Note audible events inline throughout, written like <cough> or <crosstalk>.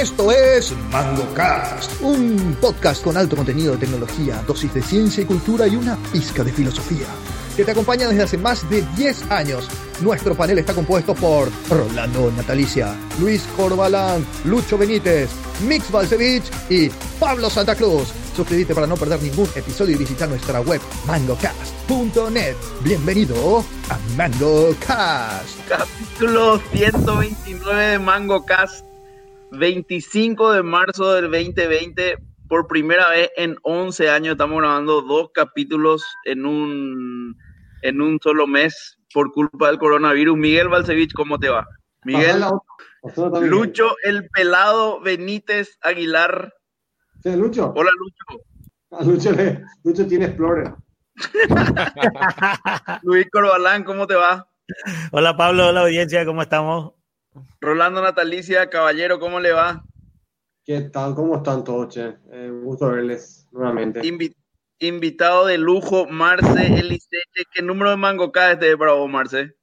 Esto es MangoCast, un podcast con alto contenido de tecnología, dosis de ciencia y cultura y una pizca de filosofía, que te acompaña desde hace más de 10 años. Nuestro panel está compuesto por Rolando Natalicia, Luis Corbalán, Lucho Benítez, Mix Balcevich y Pablo Santa Cruz. Suscríbete para no perder ningún episodio y visita nuestra web mangocast.net. Bienvenido a MangoCast. Capítulo 129 de MangoCast, 25 de marzo del 2020. Por primera vez en 11 años estamos grabando dos capítulos en un, en un solo mes por culpa del coronavirus. Miguel Balcevich, ¿cómo te va? Miguel, Lucho, el pelado Benítez Aguilar. Sí, Lucho. Hola, Lucho. A Lucho, le- Lucho tiene Explorer. <laughs> Luis Corbalán, ¿cómo te va? Hola Pablo, hola audiencia, ¿cómo estamos? Rolando Natalicia, caballero, ¿cómo le va? ¿Qué tal? ¿Cómo están todos, che? Eh, un gusto verles nuevamente. Invi- invitado de lujo, Marce Eliseche. ¿Qué número de mango cae este para vos, Marce?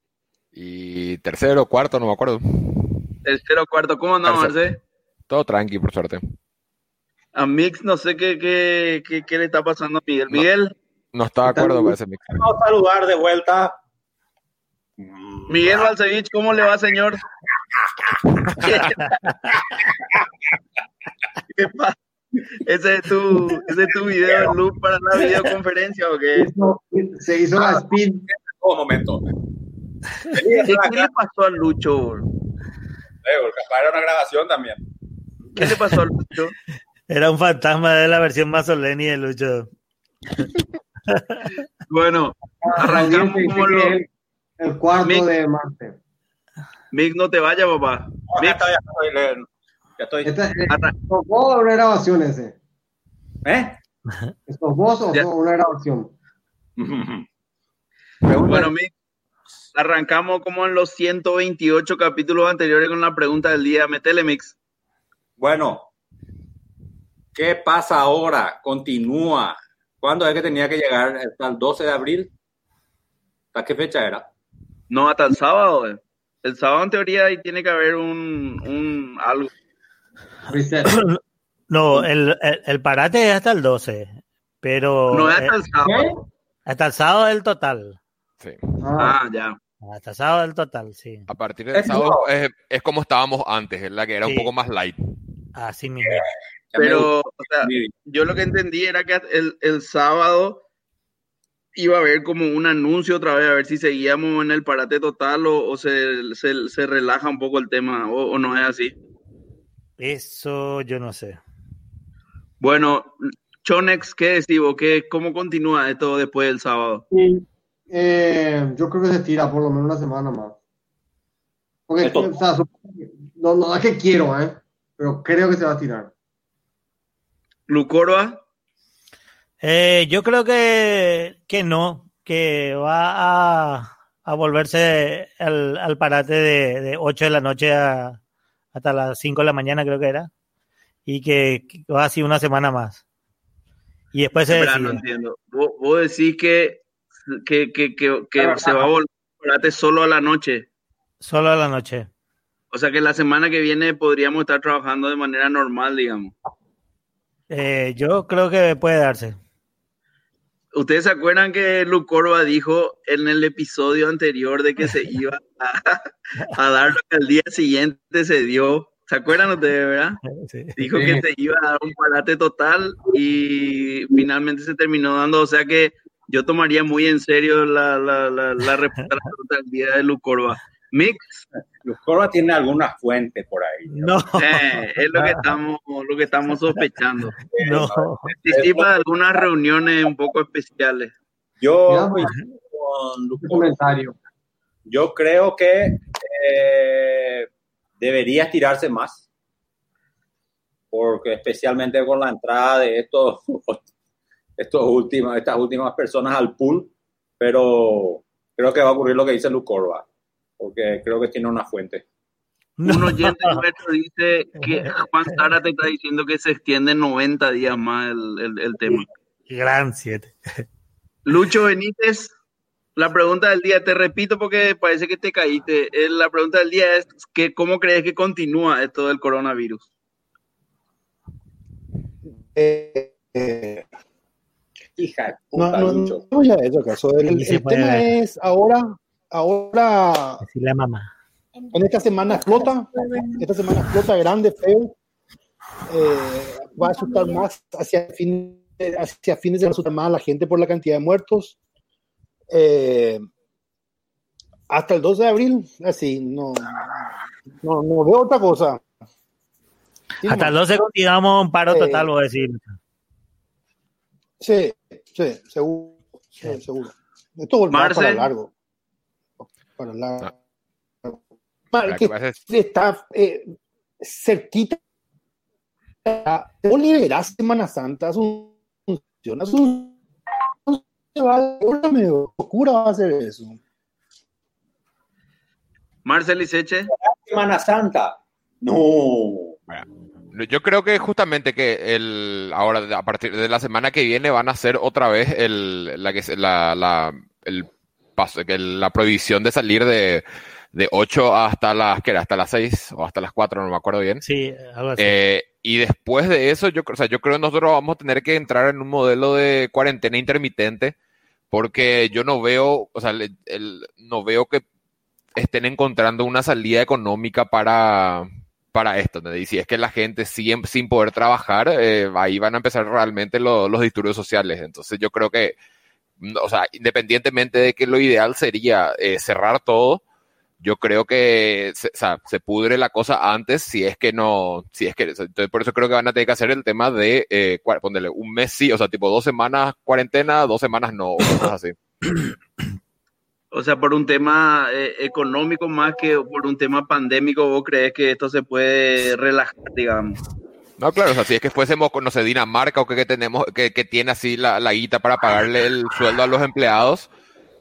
Y tercero, cuarto, no me acuerdo. Tercero, cuarto, ¿cómo andamos, Tercero. Marce? Todo tranqui, por suerte. A Mix, no sé qué, qué, qué, qué le está pasando a Miguel. No. Miguel, No estaba de ¿Qué tal, acuerdo con ese mix. Vamos a saludar de vuelta. Miguel Balcevich, ¿cómo le va, señor? ¿Qué <laughs> pasa? ¿Ese es tu, ese es tu video de loop para la videoconferencia o qué? Se hizo la speed. Un momento. ¿Qué, qué le pasó a Lucho? Capaz era una grabación también. ¿Qué le pasó a Lucho? Era un fantasma de la versión más solemne de Lucho. Bueno, arrancamos como lo... el, cuarto de Marte. Mix, no te vayas, papá. No, ya Mix, estoy, ya estoy, ya estoy. Esta, eh, ¿Sos vos o una grabación ese? ¿Eh? ¿Sos vos o Ya. sos una grabación? Bueno, Mix, arrancamos como en los 128 capítulos anteriores con la pregunta del día. Metele, Mix. Bueno, ¿qué pasa ahora? Continúa. ¿Cuándo es que tenía que llegar? ¿Hasta el 12 de abril? ¿Hasta qué fecha era? No, hasta el sábado. eh. El sábado, en teoría, ahí tiene que haber un, un algo. Reset. <coughs> No, el, el, el parate es hasta el 12, pero No es hasta eh, el sábado. hasta el sábado el total. Sí. Ah, Ah, ya. Hasta el sábado el total, sí. A partir del Es sábado es, es como estábamos antes, ¿verdad? Que era un Sí. poco más light. Así mismo. Pero, o sea, yo lo que entendí era que el, el sábado iba a haber como un anuncio otra vez, a ver si seguíamos en el parate total o, o se, se, se relaja un poco el tema, o, o no es así. Eso yo no sé. Bueno, Chonex, ¿qué decís vos? ¿Qué, ¿Cómo continúa esto después del sábado? sí. Eh, yo creo que se tira por lo menos una semana más. Porque, o sea, no, no es que quiero, ¿eh? Pero creo que se va a tirar. Lucorba, Eh, yo creo que, que no, que va a, a volverse al, al parate de, de 8 de la noche a- hasta las 5 de la mañana, creo que era, y que, que va así una semana más. Y después se Espera, no entiendo. Vos, vos decís que, que, que, que, que se va a volver el parate solo a la noche. Solo a la noche. O sea que la semana que viene podríamos estar trabajando de manera normal, digamos. Eh, yo creo que puede darse. ¿Ustedes se acuerdan que Lucorba dijo en el episodio anterior de que se <laughs> iba a, a dar lo que al día siguiente se dio? ¿Se acuerdan ustedes, verdad? Sí. Dijo Sí. que se iba a dar un parate total y finalmente se terminó dando. O sea que yo tomaría muy en serio la, la, la, la respuesta del día de Lucorba. Mix, Corva tiene alguna fuente por ahí. No, eh, es lo que estamos, lo que estamos sospechando. <laughs> no. Participa de algunas reuniones un poco especiales. Yo, pues, con Lucas, comentario. yo creo que eh, debería estirarse más. Porque especialmente con la entrada de estos, <laughs> estos últimos, estas últimas personas al pool. Pero creo que va a ocurrir lo que dice Lucorba. Porque creo que tiene una fuente. Un oyente nuestro dice que Juan Sara te está diciendo que se extiende 90 días más el, el- el tema. Gran 7. Lucho Benítez, la pregunta del día, te repito porque parece que te caíste. Eh, La pregunta del día es que ¿cómo crees que continúa esto del coronavirus? Eh, eh, Hija no, no, Lucho. no voy a eso acaso. El, el tema es ahora, ahora, mamá. en esta semana explota, esta semana explota grande, feo. Eh, va a asustar más hacia, fin, hacia fines de asustar más a la gente por la cantidad de muertos. Eh, hasta el 12 de abril, así, no, no, no veo otra cosa. Sí, Hasta el no. 12 continuamos un paro Eh, total, voy a decir. Sí, sí, seguro. sí, seguro. Esto Marce. para largo. Para largo. Para Lo que que es- está eh, cerquita. Vos liberás Semana Santa, Asunción, Asunción, se va a la medio locura va a ser eso. Marcel Iseche. Semana Santa. No. Yo creo que justamente que el ahora a partir de la semana que viene van a hacer otra vez el la que se- la, la el paso que la prohibición de salir de de 8 hasta las que era hasta las 6 o hasta las 4, no me acuerdo bien. Sí, algo así. Eh, y después de eso, yo, creo- o sea, yo creo que nosotros vamos a tener que entrar en un modelo de cuarentena intermitente, porque yo no veo, o sea, el- el- no veo que estén encontrando una salida económica para, para esto. ¿entendés? Y si es que la gente sigue sin poder trabajar, eh, ahí van a empezar realmente lo- los disturbios sociales. Entonces yo creo que, no, o sea, independientemente de que lo ideal sería eh, cerrar todo, yo creo que se, o sea, se pudre la cosa antes si es que no, si es que, entonces por eso creo que van a tener que hacer el tema de, eh, un mes sí, o sea, tipo dos semanas cuarentena, dos semanas no, o cosas así. O sea, por un tema eh, económico más que por un tema pandémico, ¿vos crees que esto se puede relajar, digamos? No, claro, o sea, si es que fuésemos, no sé, Dinamarca o que, que tenemos, que, que tiene así la, la guita para pagarle el sueldo a los empleados,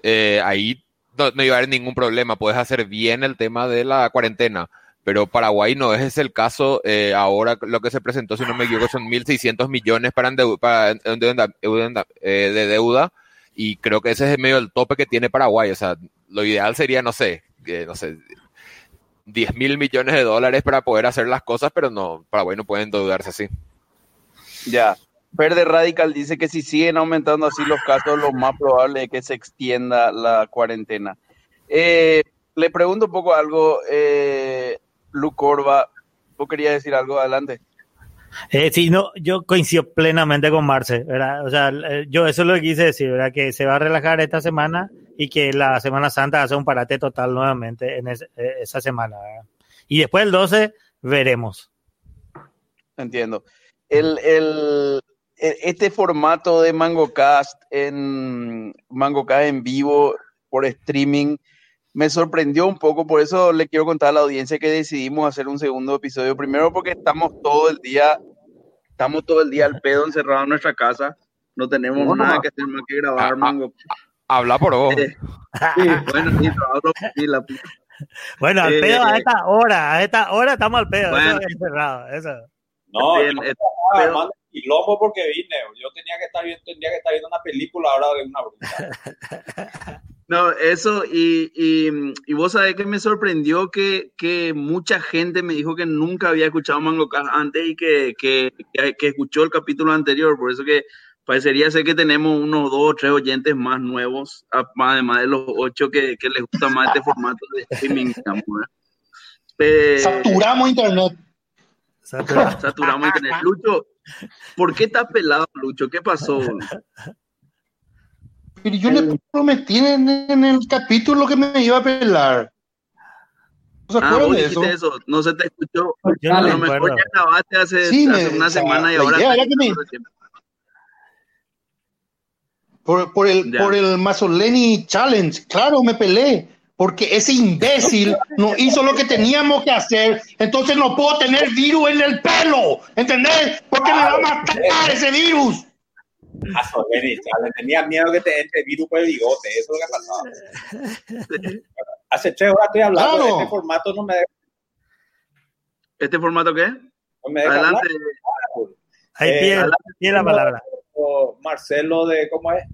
eh, ahí no, no iba a haber ningún problema, puedes hacer bien el tema de la cuarentena. Pero Paraguay no es el caso. eh, ahora lo que se presentó, si no me equivoco, son 1.600 millones para, para eh, de deuda y creo que ese es medio el tope que tiene Paraguay. O sea, lo ideal sería, no sé, no sé, 10 mil millones de dólares para poder hacer las cosas, pero no, Paraguay no puede endeudarse así. Ya. Verde Radical dice que si siguen aumentando así los casos, lo más probable es que se extienda la cuarentena. Eh, le pregunto un poco algo, eh, Lu Corva, ¿vos querías decir algo? Adelante. Eh, sí, no, yo coincido plenamente con Marce, ¿verdad? O sea, eh, yo eso es lo que quise decir, ¿verdad? Que se va a relajar esta semana y que la Semana Santa hace un parate total nuevamente en eh, esa semana, ¿verdad? Y después el 12 veremos. Entiendo. El, el, e- este formato de MangoCast en MangoCast en vivo por streaming me sorprendió un poco, por eso le quiero contar a la audiencia que decidimos hacer un segundo episodio. Primero porque estamos todo el día, estamos todo el día al pedo encerrados en nuestra casa. No tenemos Bueno, nada que hacer más que grabar Ah, ah. Mango. Habla por vos. Eh, bueno, sí, trabajo la. Bueno, al Eh, pedo a esta hora, a esta hora estamos al pedo, Bueno. eso es encerrado, eso. No, Bien, yo eh, estaba pero- armando quilombo porque vine. Yo tenía que estar viendo, tendría que estar viendo una película ahora de una bruja. <laughs> No, eso, y, y, y vos sabés que me sorprendió que, que mucha gente me dijo que nunca había escuchado MangoCast antes y que, que, que, que escuchó el capítulo anterior, por eso que parecería ser que tenemos unos dos o tres oyentes más nuevos, además de los ocho que, que les gusta más este formato de streaming. Eh, Saturamos internet. Saturamos internet. Lucho, ¿por qué estás pelado, Lucho? ¿Qué pasó? Pero yo le prometí en, en el capítulo que me iba a pelar. ¿No se Ah, vos de eso? no se te escuchó. Yo no A me lo mejor acuerdo. ya acabaste hace, Sí, hace me- una o sea, semana y ahora. que me- recién. Por, por el, Ya. por el Mazzoleni Challenge, claro, me pelé. Porque ese imbécil no hizo lo que teníamos que hacer. Entonces no puedo tener virus en el pelo. ¿Entendés? Porque me va a matar ese virus. Chale, tenía miedo que te entre virus por el bigote. Eso es lo que pasaba. Hace tres horas estoy hablando Claro. de este formato. No me deja, ¿Este formato qué? no me deja Adelante. hablar. Ahí Eh, tiene la palabra. Marcelo de, ¿cómo es?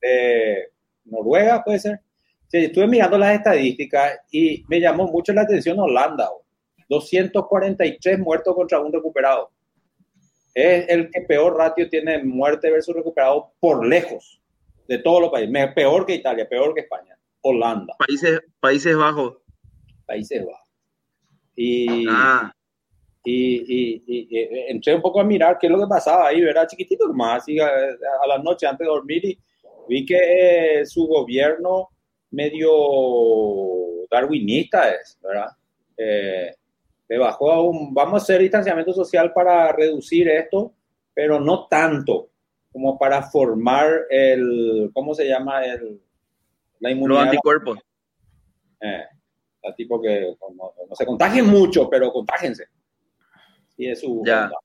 De Noruega, puede ser. Sí, estuve mirando las estadísticas y me llamó mucho la atención Holanda. oh. 243 muertos contra un recuperado. es el que peor ratio tiene muerte versus recuperado por lejos de todos los países. Peor que Italia, peor que España. Holanda, Países, Países Bajos. Países Bajos. Y, Ah, y, y- y- y entré un poco a mirar qué es lo que pasaba ahí, ¿verdad? Chiquitito nomás, así a, a la noche antes de dormir y vi que eh, su gobierno medio darwinista es, ¿verdad? Eh, le bajó a un, vamos a hacer distanciamiento social para reducir esto, pero no tanto como para formar el, ¿cómo se llama? El, la los inmunidad. anticuerpos. Eh, está tipo que como, no se contagien mucho, pero contágense. Y su Ya. onda.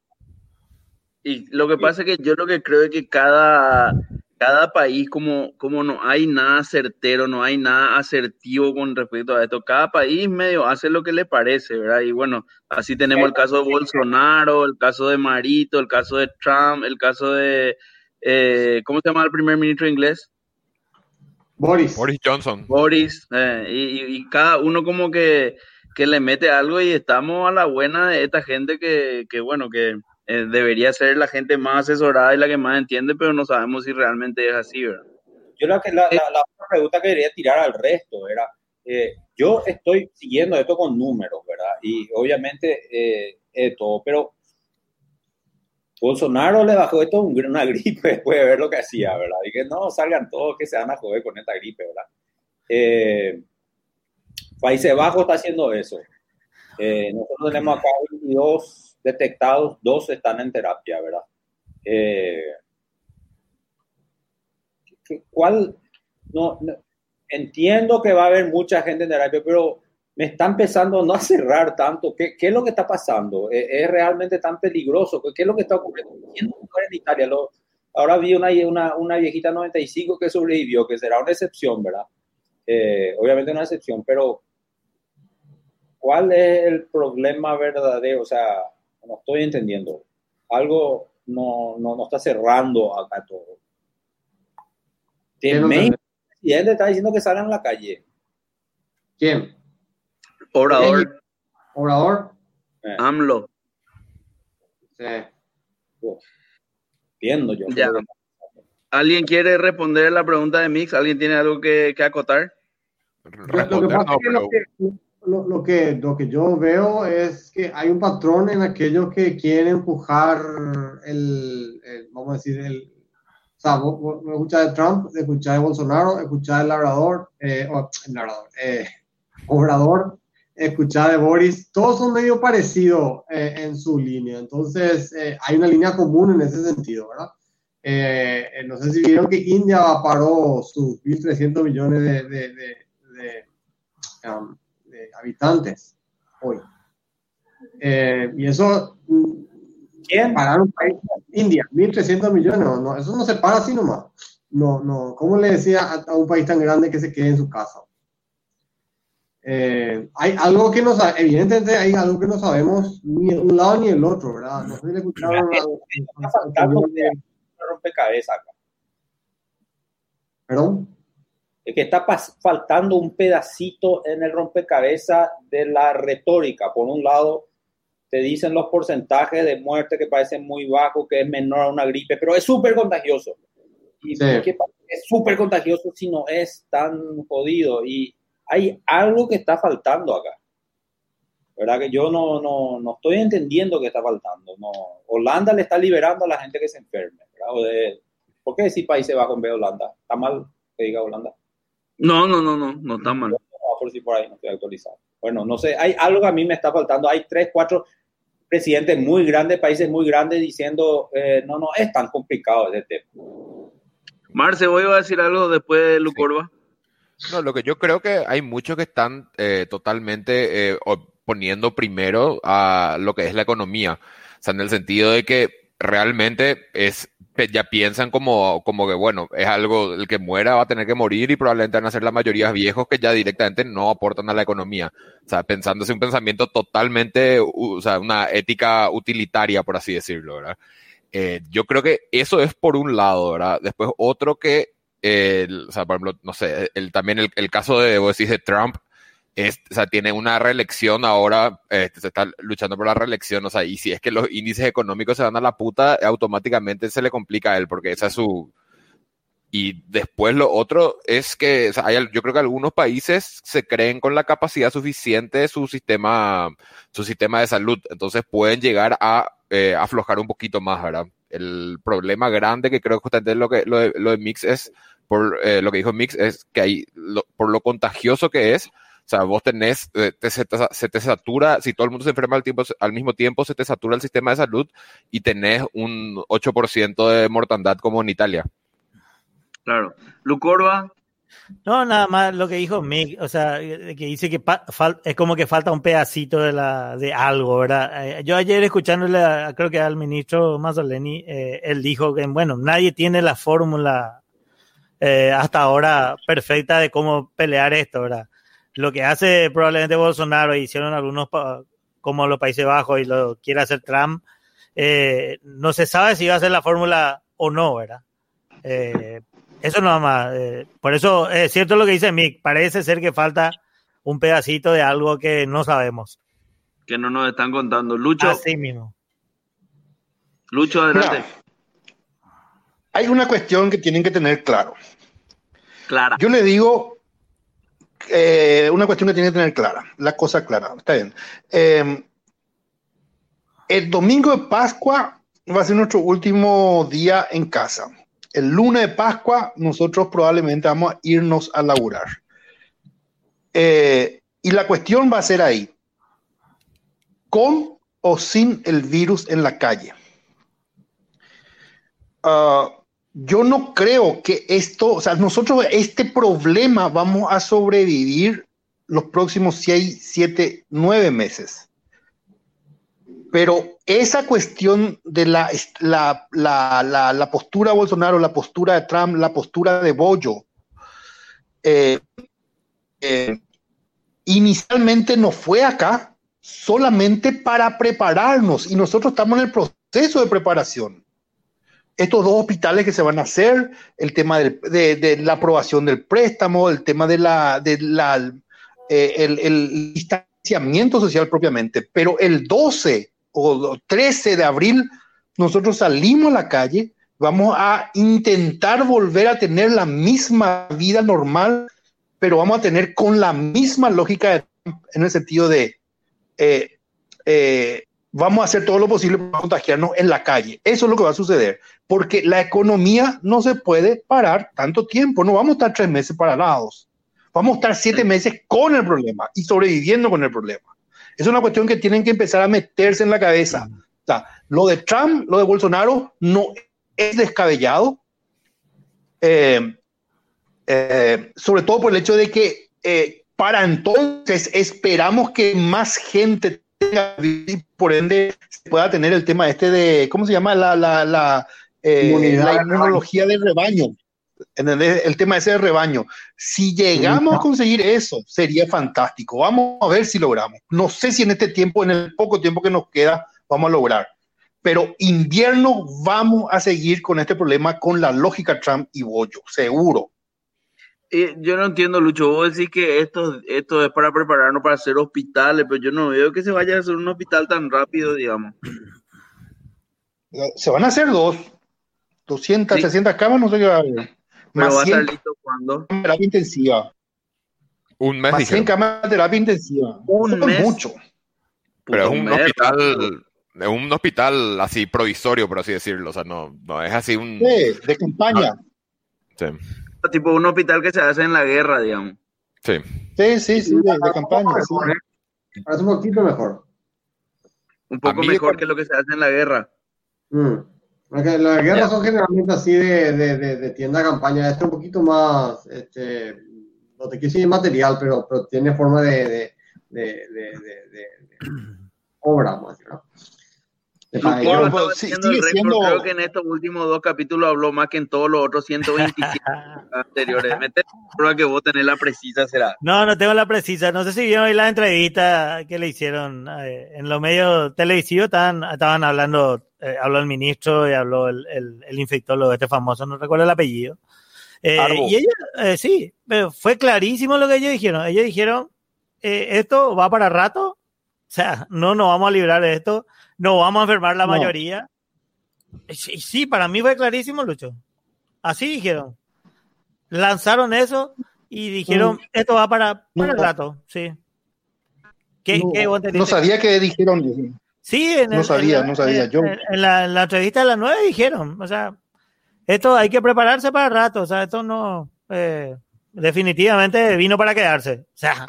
Y lo que pasa es que yo lo que creo es que cada, cada país, como, como no hay nada certero, no hay nada asertivo con respecto a esto, cada país medio hace lo que le parece, ¿verdad? Y bueno, así tenemos el caso de Bolsonaro, el caso de Marito, el caso de Trump, el caso de, eh, ¿cómo se llama el primer ministro inglés? Boris. Boris Johnson. Boris, eh, y cada uno como que, que le mete algo y estamos a la buena de esta gente que, que bueno, que eh, debería ser la gente más asesorada y la que más entiende, pero no sabemos si realmente es así, ¿verdad? Yo que la, la- la otra pregunta que quería tirar al resto era, eh, yo estoy siguiendo esto con números, ¿verdad? Y obviamente eh, eh, todo, pero Bolsonaro le bajó esto un- una gripe <laughs> después de ver lo que hacía, ¿verdad? Y que no salgan todos que se van a joder con esta gripe, ¿verdad? Eh, Países Bajos está haciendo eso. Eh, nosotros tenemos acá 22 detectados, dos están en terapia, ¿verdad? Eh, ¿qué- ¿Cuál? No, entiendo que va a haber mucha gente en terapia, pero me está empezando no a cerrar tanto. ¿Qué, es lo que está pasando? ¿Es, es realmente tan peligroso? ¿Qué, es lo que está ocurriendo? Ahora vi una viejita 95 que sobrevivió, que será una excepción, ¿verdad? Eh, obviamente una excepción, pero ¿cuál es el problema verdadero? O sea, no estoy entendiendo. Algo no, no, no está cerrando acá todo. ¿Qué El presidente está diciendo que salgan a la calle. ¿Quién? Obrador, ¿Obrador? Eh, AMLO. Sí. entiendo yo. Ya. ¿Alguien quiere responder la pregunta de Mix? ¿Alguien tiene algo que, que acotar? Lo que no, lo que, lo, que lo que yo veo es que hay un patrón en aquellos que quieren empujar el, el- vamos a decir, el, o sea, vos, vos escuchás de Trump, escuchás de Bolsonaro, escuchás del Labrador, eh, o, el Labrador, eh, <laughs> Obrador, escuchás de Boris, todos son medio parecidos eh, en su línea, entonces eh, hay una línea común en ese sentido, ¿verdad? Eh, eh, no sé si vieron que India paró sus 1.300 millones de- de- de, um, de habitantes hoy. Eh, y eso, mm, ¿Quién? parar un país, India, 1.300 millones, no, no, eso no se para así nomás. No, no, ¿cómo le decía a, a un país tan grande que se quede en su casa? Eh, hay algo que no sabemos, evidentemente hay algo que no sabemos ni el un lado ni el otro, ¿verdad? No sé si le escucharon rompecabezas acá. Perdón. Es que está faltando un pedacito en el rompecabezas de la retórica. Por un lado, te dicen los porcentajes de muerte que parecen muy bajos, que es menor a una gripe, pero es súper contagioso. ¿Y Sí. es súper contagioso si no es tan jodido? Y hay algo que está faltando acá. ¿Verdad? Que yo no, no, no estoy entendiendo qué está faltando. No. Holanda le está liberando a la gente que se enferme. ¿verdad? O de- ¿Por qué decir Países Bajos en vez de Holanda? ¿Está mal que diga Holanda? No, no, no, no, no está mal. Por si por ahí no estoy actualizado. Bueno, no sé, hay algo que a mí me está faltando. Hay tres, cuatro presidentes muy grandes, países muy grandes diciendo, eh, no, no, es tan complicado ese tema. Marce, voy a decir algo después de Lucorba. No, lo que yo creo que hay muchos que están eh, totalmente eh, poniendo primero a lo que es la economía. O sea, en el sentido de que realmente es, ya piensan como, como que, bueno, es algo, el que muera va a tener que morir y probablemente van a ser la mayoría viejos que ya directamente no aportan a la economía. O sea, pensándose un pensamiento totalmente, o sea, una ética utilitaria, por así decirlo, ¿verdad? Eh, yo creo que eso es por un lado, ¿verdad? Después otro que, eh, el- o sea, por ejemplo, no sé, el, también el, el caso de, vos decís, de Trump, es, o sea, tiene una reelección ahora, este, se está luchando por la reelección, o sea, y si es que los índices económicos se van a la puta, automáticamente se le complica a él, porque esa es su... Y después lo otro es que o sea, hay, yo creo que algunos países se creen con la capacidad suficiente de su sistema, su sistema de salud, entonces pueden llegar a eh, aflojar un poquito más, ¿verdad? El problema grande que creo que justamente lo, que, lo, de, lo de Mix es, por eh, lo que dijo Mix, es que hay, lo, por lo contagioso que es, sea, vos tenés, eh, te, se, te, se, te, satura, si todo el mundo se enferma al, tiempo, al mismo tiempo, se te satura el sistema de salud y tenés un 8% de mortandad como en Italia. Claro. Lucorba. No, nada más lo que dijo Mick, o sea, que dice que es como que falta un pedacito de, la, de algo, ¿verdad? Eh, yo ayer escuchándole, a, creo que al ministro Mazzoleni, eh, él dijo que, bueno, nadie tiene la fórmula eh, hasta ahora perfecta de cómo pelear esto, ¿verdad? Lo que hace probablemente Bolsonaro, hicieron algunos como los Países Bajos y lo quiere hacer Trump, eh, no se sabe si va a ser la fórmula o no, ¿verdad? Eh, eso nada más. Eh, por eso es cierto lo que dice Mick, parece ser que falta un pedacito de algo que no sabemos. Que no nos están contando. Lucho. Así mismo. Lucho, adelante. Mira, hay una cuestión que tienen que tener claro. Clara. Yo le digo eh, una cuestión que tiene que tener clara, la cosa clara, está bien. Eh, el domingo de Pascua va a ser nuestro último día en casa. El lunes de Pascua nosotros probablemente vamos a irnos a laburar. Eh, y la cuestión va a ser ahí, con o sin el virus en la calle. Uh, yo no creo que esto, o sea, nosotros este problema vamos a sobrevivir los próximos seis, siete, nueve meses. Pero esa cuestión de la, la, la, la, la postura de Bolsonaro, la postura de Trump, la postura de Bollo, eh, eh, inicialmente no fue acá solamente para prepararnos y nosotros estamos en el proceso de preparación estos dos hospitales que se van a hacer, el tema de, la aprobación del préstamo, el tema de la, de la eh, distanciamiento social propiamente. Pero el 12 o 13 de abril nosotros salimos a la calle, vamos a intentar volver a tener la misma vida normal, pero vamos a tener con la misma lógica de, en el sentido de eh, eh, vamos a hacer todo lo posible para contagiarnos en la calle. Eso es lo que va a suceder, porque la economía no se puede parar tanto tiempo, no vamos a estar tres meses parados, vamos a estar siete meses con el problema y sobreviviendo con el problema. Es una cuestión que tienen que empezar a meterse en la cabeza. O sea, lo de Trump, lo de Bolsonaro, no es descabellado, eh, eh, sobre todo por el hecho de que eh, para entonces esperamos que más gente y por ende se pueda tener el tema este de, ¿cómo se llama? La, la, la, eh, la inmunología del rebaño. ¿entendés? El tema ese de rebaño. Si llegamos a conseguir eso, sería fantástico. Vamos a ver si logramos. No sé si en este tiempo, en el poco tiempo que nos queda, vamos a lograr. Pero invierno vamos a seguir con este problema con la lógica Trump y Bollo, seguro. Eh, yo no entiendo, Lucho. Vos decís que esto, esto es para prepararnos para hacer hospitales, pero yo no veo que se vaya a hacer un hospital tan rápido, digamos. Se van a hacer dos. 200, sí. 300 camas, no sé qué va a haber. Pero va a estar listo cuando. Terapia intensiva. Un mes. Más 100 camas de terapia intensiva. Un Eso mes. Es mucho. Pero es un mes, hospital, es un hospital así provisorio, por así decirlo. O sea, no, no es así un. Sí, de campaña. Sí. Tipo un hospital que se hace en la guerra, digamos. Sí. Sí, sí, sí, de, de campaña. Sí. Parece un poquito mejor. Un poco mejor me- que lo que se hace en la guerra. Mm. Porque las guerras son generalmente así de, de, de, de tienda campaña. Este es un poquito más, este, no te quiero decir material, pero, pero tiene forma de, de, de, de, de- de obra más, ¿no? Pues, sí, sigue siendo- creo que en estos últimos dos capítulos habló más que en todos los otros 127 anteriores. Mete prueba que vos tenés la precisa, será. No, no tengo la precisa. No sé si vieron ahí la entrevista que le hicieron eh, en los medios televisivos. Estaban, estaban hablando, eh, habló el ministro y habló el, el, el infectólogo, este famoso, no recuerdo el apellido. Eh, y ella, eh, sí, pero fue clarísimo lo que ellos dijeron. Ellos dijeron eh, esto va para rato. O sea, no nos vamos a librar de esto. No vamos a enfermar la No. mayoría. Sí, sí, para mí fue clarísimo, Lucho. Así dijeron. Lanzaron eso y dijeron, esto va para, para el rato. Sí. ¿Qué, no, qué no sabía que dijeron. Sí, en No el- sabía, en no sabía, yo- En la, en la entrevista de las nueve dijeron, o sea, esto hay que prepararse para rato, o sea, esto no, eh, definitivamente vino para quedarse. O sea,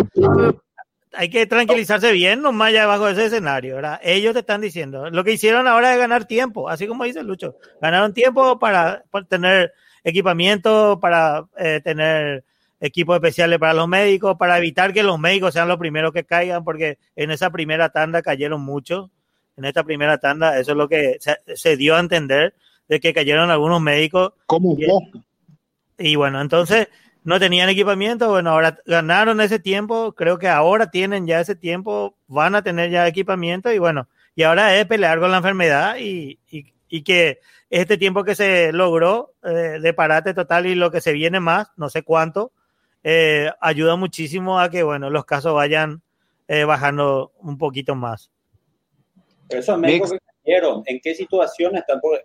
hay que tranquilizarse bien nomás ya bajo ese escenario, ¿verdad? Ellos te están diciendo, lo que hicieron ahora es ganar tiempo, así como dice Lucho, ganaron tiempo para, para tener equipamiento, para eh, tener equipos especiales para los médicos, para evitar que los médicos sean los primeros que caigan, porque en esa primera tanda cayeron muchos, en esta primera tanda, eso es lo que se, se dio a entender, de que cayeron algunos médicos ¿Cómo Bien. vos? y bueno, entonces no tenían equipamiento, bueno, ahora ganaron ese tiempo, creo que ahora tienen ya ese tiempo, van a tener ya equipamiento y bueno, y ahora es pelear con la enfermedad y, y- y que este tiempo que se logró eh, de parate total y lo que se viene más, no sé cuánto, eh, ayuda muchísimo a que, bueno, los casos vayan eh, bajando un poquito más. Esos médicos que cayeron, ¿en qué situación están? Por,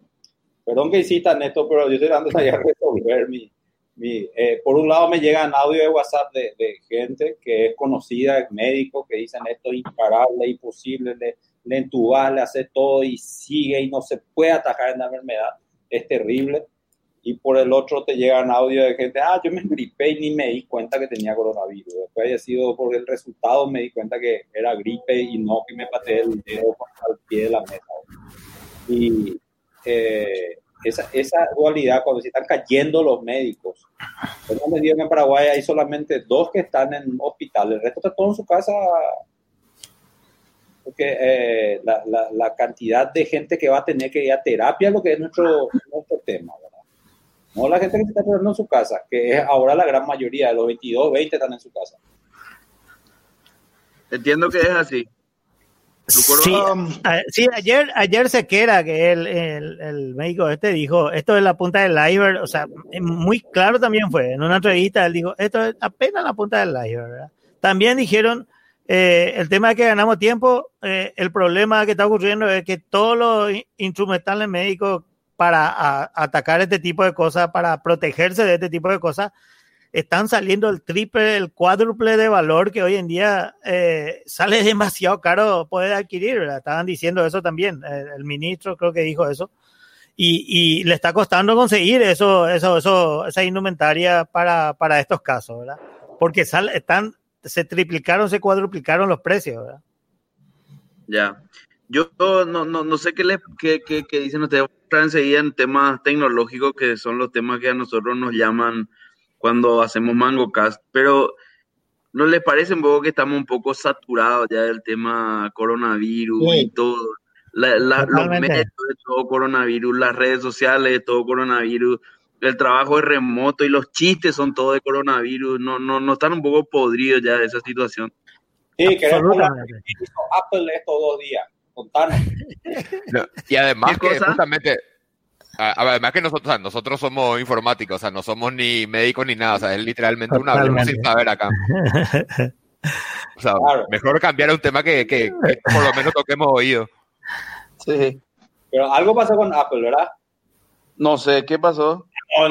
perdón que insistan en esto, pero yo estoy dando a resolver mi... mi eh, por un lado me llegan audio de WhatsApp de, de gente que es conocida, es médico, que dicen esto es imparable, imposible, le, le entubas, le hace todo y sigue y no se puede atajar en la enfermedad, es terrible. Y por el otro te llegan audio de gente, ah, yo me gripé y ni me di cuenta que tenía coronavirus. Después haya sido por el resultado, me di cuenta que era gripe y no que me pateé el dedo al pie de la mesa. Y eh, esa, esa dualidad, cuando se están cayendo los médicos, tengo entendido que en Paraguay hay solamente dos que están en hospital, el resto está todo en su casa. Porque eh, la, cantidad de gente que va a tener que ir a terapia es lo que es nuestro, nuestro tema. No la gente que se está quedando en su casa, que es ahora la gran mayoría, de los 22, 20 están en su casa. Entiendo que es así. Sí, a- sí, ayer, ayer Sequera, que el, el, el médico este dijo, esto es la punta del iceberg, o sea, muy claro también fue, en una entrevista él dijo, esto es apenas la punta del iceberg, ¿verdad? También dijeron, eh, el tema de que ganamos tiempo, eh, el problema que está ocurriendo es que todos los in- instrumentales médicos para atacar este tipo de cosas, para protegerse de este tipo de cosas, están saliendo el triple, el cuádruple de valor que hoy en día eh, sale <laughs> demasiado caro poder adquirir, ¿verdad? Estaban diciendo eso también, el, ministro creo que dijo eso, y, le está costando conseguir eso, eso, eso, esa indumentaria para, para estos casos, ¿verdad? Porque sale, están, se triplicaron, se cuadruplicaron los precios, ¿verdad? Ya. Yo no, no, no sé qué, le, qué, qué, qué dicen ustedes. Entrar enseguida en temas tecnológicos que son los temas que a nosotros nos llaman cuando hacemos MangoCast, pero ¿no les parece un poco que estamos un poco saturados ya del tema coronavirus Sí. y todo? La- la- los medios de todo coronavirus, las redes sociales de todo coronavirus, el trabajo es remoto y los chistes son todo de coronavirus. No, no, no están un poco podridos ya de esa situación. Sí, hizo Apple estos dos días. Contanos. No, y además ¿Qué que cosa? justamente, además que nosotros, o sea, nosotros somos informáticos, o sea, no somos ni médicos ni nada, o sea, es literalmente Totalmente. sin saber acá. <laughs> O sea, Claro. mejor cambiar a un tema que, que- que por lo menos toquemos oído. Sí. Pero algo pasó con Apple, ¿verdad? No sé, ¿qué pasó? <laughs>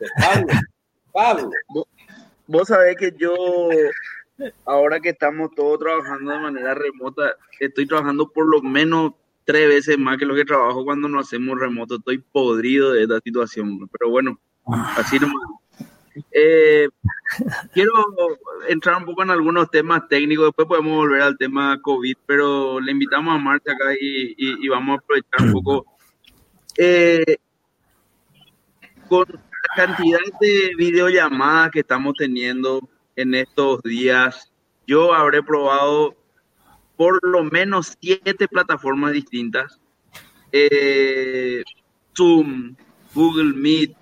Este, Pablo, Pablo. Vos sabés que yo, ahora que estamos todos trabajando de manera remota, estoy trabajando por lo menos tres veces más que lo que trabajo cuando nos hacemos remoto. Estoy podrido de esta situación, pero bueno, así nomás. Eh, quiero entrar un poco en algunos temas técnicos, después podemos volver al tema COVID, pero le invitamos a Marta acá y vamos a aprovechar un poco. Eh, con la cantidad de videollamadas que estamos teniendo en estos días, yo habré probado por lo menos siete plataformas distintas. Eh, Zoom, Google Meet,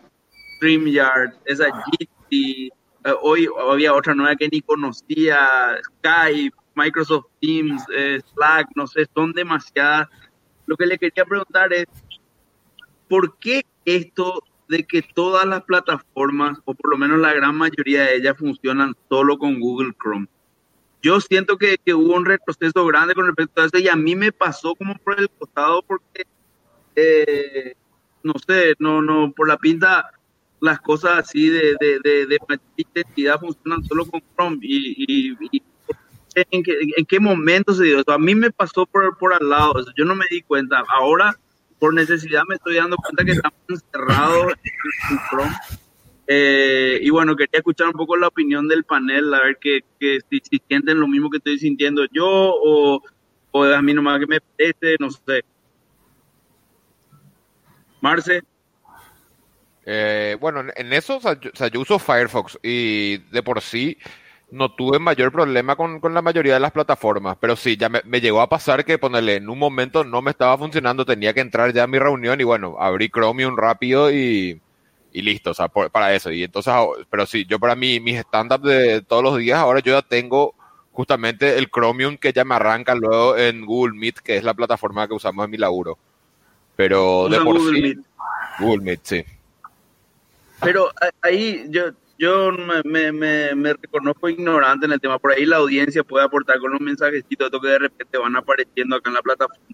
StreamYard, esa Jitsi, eh, hoy había otra nueva que ni conocía, Skype, Microsoft Teams, eh, Slack, no sé, son demasiadas. Lo que le quería preguntar es, ¿por qué esto de que todas las plataformas, o por lo menos la gran mayoría de ellas, funcionan solo con Google Chrome. Yo siento que, que hubo un retroceso grande con respecto a eso y a mí me pasó como por el costado porque, eh, no sé, no, no, por la pinta, las cosas así de, de, de, de identidad funcionan solo con Chrome y, ¿en, qué, en, qué, momento se dio eso. A mí me pasó por, por al lado, yo no me di cuenta. Ahora por necesidad me estoy dando cuenta que estamos encerrados en Chrome. Eh, y bueno, quería escuchar un poco la opinión del panel, a ver que, que si, si, sienten lo mismo que estoy sintiendo yo o, o a mí nomás que me parece, no sé. Marce. Eh, bueno, en eso, o sea, yo, uso Firefox y de por sí no tuve mayor problema con, con, la mayoría de las plataformas, pero sí, ya me, me, llegó a pasar que ponerle en un momento no me estaba funcionando, tenía que entrar ya a mi reunión y bueno, abrí Chromium rápido y, y listo, o sea, por, para eso. Y entonces, pero sí, yo para mí, mis stand-up de todos los días, ahora yo ya tengo justamente el Chromium que ya me arranca luego en Google Meet, que es la plataforma que usamos en mi laburo. Pero de por Google sí, Meet. Google Meet, sí. Pero ahí yo, yo me, me, me, reconozco ignorante en el tema. Por ahí la audiencia puede aportar con los mensajecitos que de repente van apareciendo acá en la plataforma.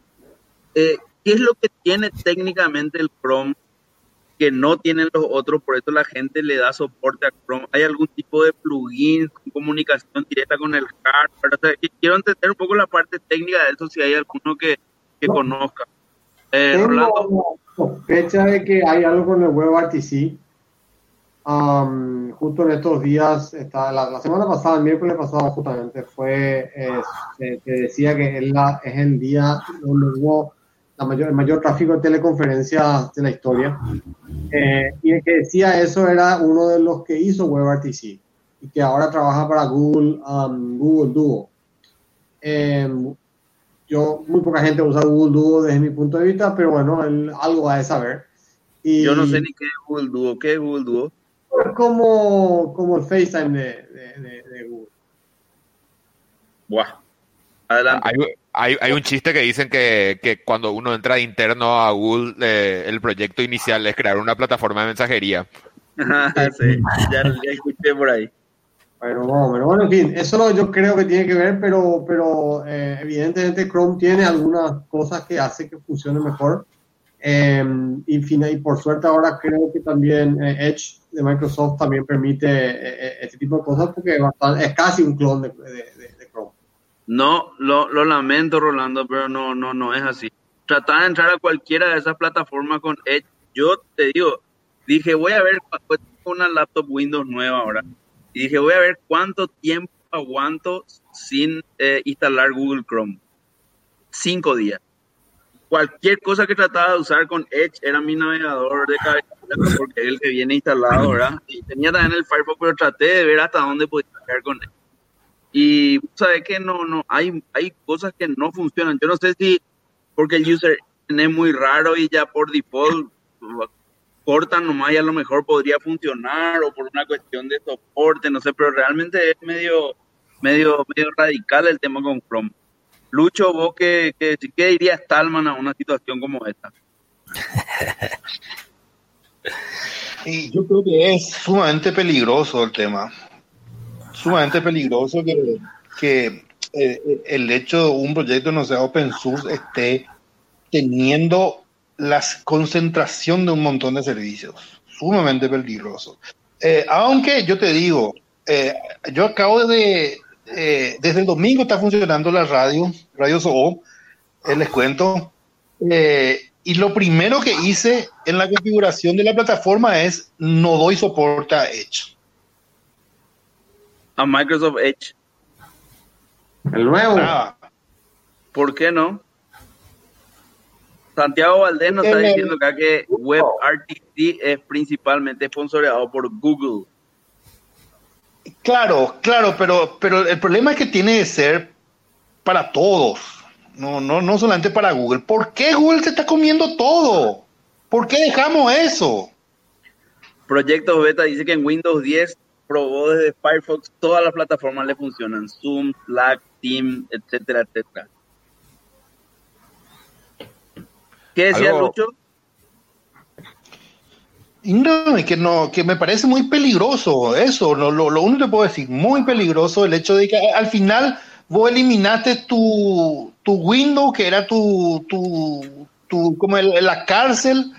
Eh, ¿Qué es lo que tiene técnicamente el Chrome que no tienen los otros? Por eso la gente le da soporte a Chrome. ¿Hay algún tipo de plugin con comunicación directa con el hardware? O sea, quiero entender un poco la parte técnica de eso, si hay alguno que, que no. conozca. Eh, Tengo Rolando. sospecha de que hay algo con el WebRTC Um, justo en estos días, está, la, la, semana pasada, el miércoles pasado justamente, fue, eh, se, se decía que es, la, es, el día donde hubo la mayor, el mayor tráfico de teleconferencias de la historia. Eh, y el que decía eso era uno de los que hizo WebRTC y que ahora trabaja para Google, um, Google Duo. Eh, yo, muy poca gente usa Google Duo desde mi punto de vista, pero bueno, él, algo ha de saber. Y, yo no sé ni qué es Google Duo. ¿Qué es Google Duo? Como, como el FaceTime de, de, de, de Google. Buah. Adelante. Hay, hay, hay, un chiste que dicen que, que cuando uno entra de interno a Google, eh, el proyecto inicial es crear una plataforma de mensajería. sí, ya, ya, escuché por ahí. Pero bueno, pero bueno, en fin, eso yo creo que tiene que ver, pero, pero eh, evidentemente Chrome tiene algunas cosas que hace que funcione mejor. Eh, y, por suerte ahora creo que también eh, Edge de Microsoft también permite eh, este tipo de cosas porque es, bastante, es casi un clon de, de, de, Chrome. No, lo, lo, lamento Rolando, pero no, no, no es así. Tratar de entrar a cualquiera de esas plataformas con Edge, yo te digo, dije voy a ver una laptop Windows nueva ahora y dije voy a ver cuánto tiempo aguanto sin eh, instalar Google Chrome. Cinco días cualquier cosa que trataba de usar con Edge era mi navegador de cabecera porque es el que viene instalado, ¿verdad? Y tenía también el Firefox, pero traté de ver hasta dónde podía llegar con él. Y sabes que no, no, hay, hay cosas que no funcionan. Yo no sé si porque el user es muy raro y ya por default cortan nomás y a lo mejor podría funcionar o por una cuestión de soporte, no sé, pero realmente es medio, medio, medio radical el tema con Chrome. Lucho, vos qué, qué, qué dirías Talman a una situación como esta? <laughs> Y yo creo que es sumamente peligroso el tema. Sumamente peligroso que, que eh, el hecho de un proyecto no sea open source esté teniendo la concentración de un montón de servicios. Sumamente peligroso. Eh, aunque yo te digo, eh, yo acabo de, eh, desde el domingo está funcionando la radio, Radio SOO, eh, les cuento. Eh, y lo primero que hice en la configuración de la plataforma es no doy soporte a Edge. A Microsoft Edge. El nuevo. Ah, ¿Por qué no? Santiago Valdés nos está diciendo acá que WebRTC es principalmente sponsoreado por Google. Claro, claro, pero, pero el problema es que tiene que ser para todos, no, no, no solamente para Google. ¿Por qué Google se está comiendo todo? ¿Por qué dejamos eso? Proyecto Beta dice que en Windows 10 probó desde Firefox todas las plataformas le funcionan, Zoom, Slack, Team, etcétera, etcétera. ¿Qué decía Algo... Lucho? No, que no, que me parece muy peligroso eso, lo, lo, lo único que puedo decir, muy peligroso el hecho de que al final vos eliminaste tu, tu window, que era tu, tu, tu como la cárcel,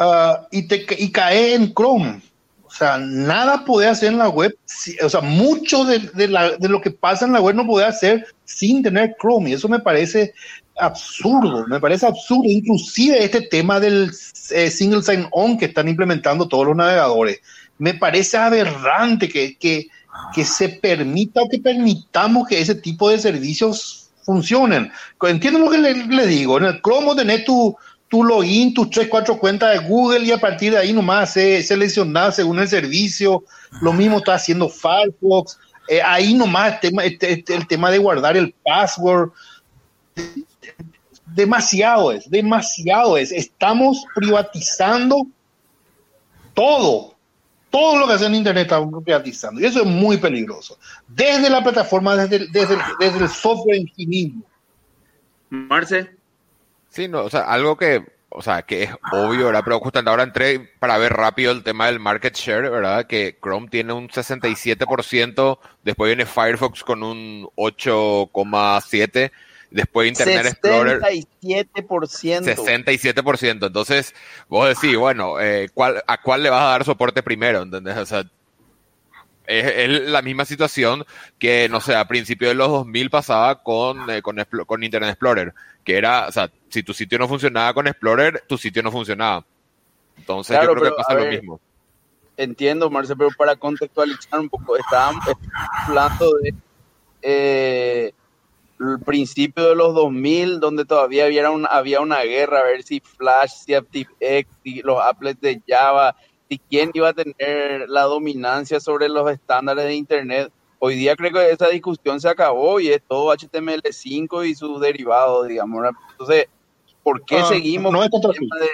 uh, y, te, y cae en Chrome. O sea, nada puede hacer en la web, o sea, mucho de, de, la, de, lo que pasa en la web no puede hacer sin tener Chrome, y eso me parece absurdo, me parece absurdo, inclusive este tema del eh, single sign-on que están implementando todos los navegadores. Me parece aberrante que, que, que se permita o que permitamos que ese tipo de servicios funcionen. Entiendo lo que le, le digo. En el Chrome tenés tu, tu login, tus tres, cuatro cuentas de Google y a partir de ahí nomás eh, seleccionar según el servicio. Lo mismo está haciendo Firefox. Eh, ahí nomás el tema, este, el tema de guardar el password demasiado es, demasiado es. Estamos privatizando todo. Todo lo que hace en Internet estamos privatizando. Y eso es muy peligroso. Desde la plataforma, desde, desde, desde el software en sí mismo. Marce. Sí, no, o sea, algo que, o sea, que es obvio, ¿verdad? Pero justamente ahora entré para ver rápido el tema del market share, ¿verdad? Que Chrome tiene un 67%, después viene Firefox con un 8,7%. Después Internet 67%. Explorer. 67%. Entonces, vos decís, bueno, eh, ¿cuál, ¿a cuál le vas a dar soporte primero? ¿Entendés? O sea, es, es, la misma situación que, no sé, a principios de los 2000 pasaba con, eh, con, con, Internet Explorer, que era, o sea, si tu sitio no funcionaba con Explorer, tu sitio no funcionaba. Entonces, claro, yo creo que pasa ver, lo mismo. Entiendo, Marce, pero para contextualizar un poco, estábamos hablando de... Eh, el principio de los 2000, donde todavía había una, había una guerra, a ver si Flash, si ActiveX, si los applets de Java, si quién iba a tener la dominancia sobre los estándares de Internet. Hoy día creo que esa discusión se acabó y es todo HTML5 y sus derivados, digamos. Entonces, ¿por qué Ah, seguimos? no es tanto tema de-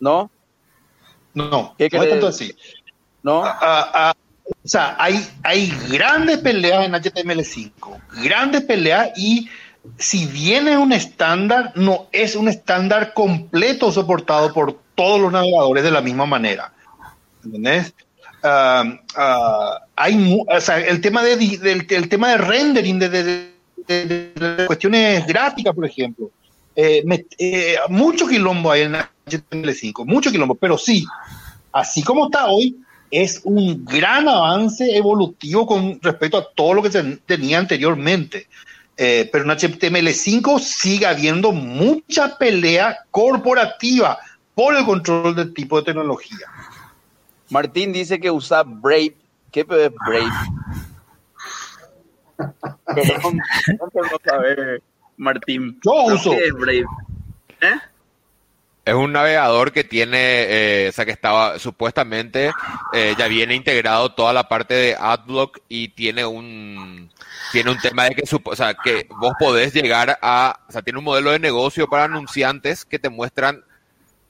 ¿No? No, ¿Qué no es tanto así. ¿No? Ah, ah, o sea, hay, hay grandes peleas en HTML5, grandes peleas y si bien es un estándar, no es un estándar completo soportado por todos los navegadores de la misma manera. ¿Entendés? Ah, ah, hay el tema de el tema de rendering de, de- de- de- de cuestiones gráficas, por ejemplo. Eh, me- eh, mucho quilombo hay en HTML5, mucho quilombo, pero sí, así como está hoy, es un gran avance evolutivo con respecto a todo lo que se tenía anteriormente. Eh, pero en HTML5 sigue habiendo mucha pelea corporativa por el control del tipo de tecnología. Martín dice que usa Brave. ¿Qué es Brave? <laughs> Perdón, no puedo saber, Martín. Yo ¿Pero uso. ¿Qué es Brave? ¿Eh? Es un navegador que tiene, eh, o sea, que estaba supuestamente, eh, ya viene integrado toda la parte de AdBlock y tiene un, tiene un tema de que, o sea, que vos podés llegar a, o sea, tiene un modelo de negocio para anunciantes que te muestran,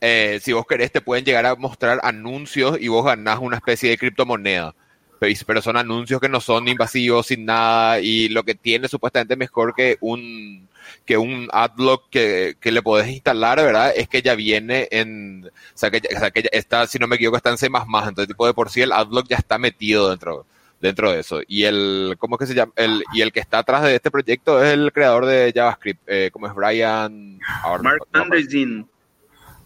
eh, si vos querés, te pueden llegar a mostrar anuncios y vos ganás una especie de criptomoneda. Pero son anuncios que no son invasivos, sin nada, y lo que tiene supuestamente mejor que un, que un adblock que, que le podés instalar, ¿verdad? Es que ya viene en, o sea, que, ya- o sea, que ya está, si no me equivoco, está en C++, entonces tipo de por sí el adblock ya está metido dentro, dentro de eso. Y el, ¿cómo es que se llama? El, y el que está atrás de este proyecto es el creador de JavaScript, eh, ¿cómo es Brian? ahora Mark no, Andreessen.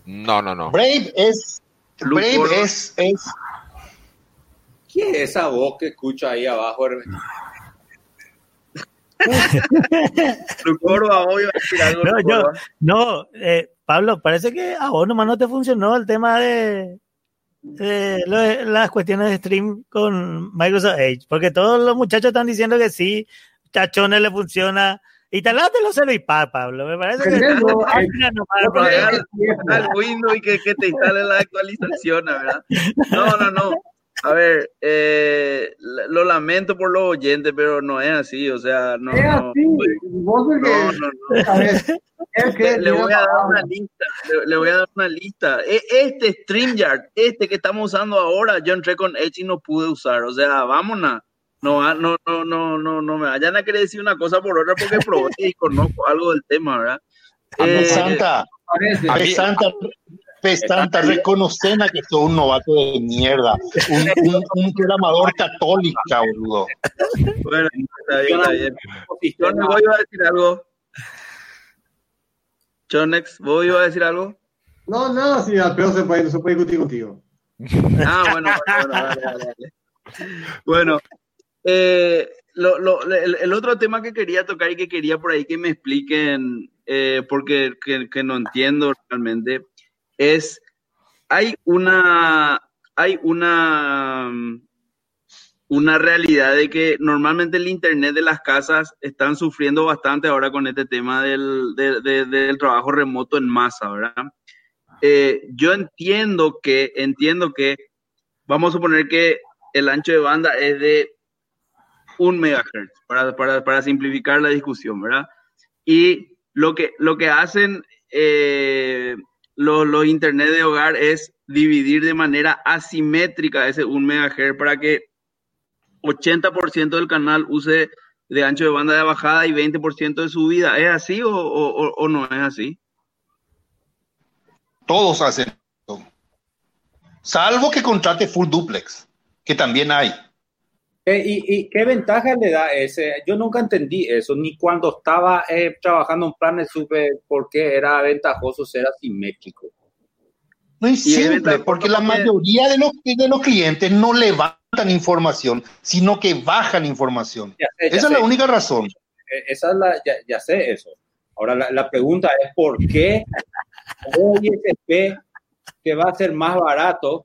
no, no, no. Brave es, Brave es, es ¿Qué es esa voz que escucho ahí abajo? Hoy va a algo. No, yo-. No, eh, Pablo, parece que a vos nomás no te funcionó el tema de, de lo de las cuestiones de stream con Microsoft Edge, porque todos los muchachos están diciendo que sí, chachones le funciona. Instalate los iPad, Pablo. Me parece que nomás, no, pero- al, al Windows y que, que te instale la actualización, ¿verdad? <laughs> No, no, no. A ver, eh, lo lamento por los oyentes, pero no es así, o sea, no. Es no, así. Vos el que- no, no, no. <laughs> El que Le, voy a dar una lista, le, le voy a dar una lista. Este StreamYard, este que estamos usando ahora, yo entré con Edge y no pude usar, o sea, vámonos. No, va- no, no, no, no, no me vayan a querer decir una cosa por otra porque probé y conozco algo del tema, ¿verdad? Eh, Santa, parece. A Ave mí- Santa. Pestanta, reconocen a que sos un novato de mierda. Un, un, un programador católica, boludo. Bueno, está bien, está bien. Chonex, vos ibas a decir algo. Chonex, vos ibas a decir algo. No, nada, si al peor se puede, no se puede discutir contigo. Ah, bueno, bueno, bueno, dale, dale, dale. Bueno, eh, lo, lo, el, el otro tema que quería tocar y que quería por ahí que me expliquen, eh, porque que, que no entiendo realmente, es, hay una, hay una, una realidad de que normalmente el Internet de las casas están sufriendo bastante ahora con este tema del, de- de- del trabajo remoto en masa, ¿verdad? Eh, yo entiendo que, entiendo que, vamos a suponer que el ancho de banda es de un megahertz, para, para, para simplificar la discusión, ¿verdad? Y lo que, lo que hacen eh, los, internet de hogar es dividir de manera asimétrica ese 1 megahertz para que 80% del canal use de ancho de banda de bajada y 20% de subida. ¿Es así o- o no es así? Todos hacen eso. Salvo que contrate full duplex, que también hay. Eh, ¿Y, y qué ventaja le da ese? Yo nunca entendí eso, ni cuando estaba eh, trabajando en planes supe por qué era ventajoso ser asimétrico. No es simple, porque la mayoría de los, de los clientes no levantan información, sino que bajan información. Ya sé, ya Esa es la sé. única razón. Eh, Esa es la, ya, ya sé eso. Ahora la, la pregunta es por qué <laughs> un ISP que va a ser más barato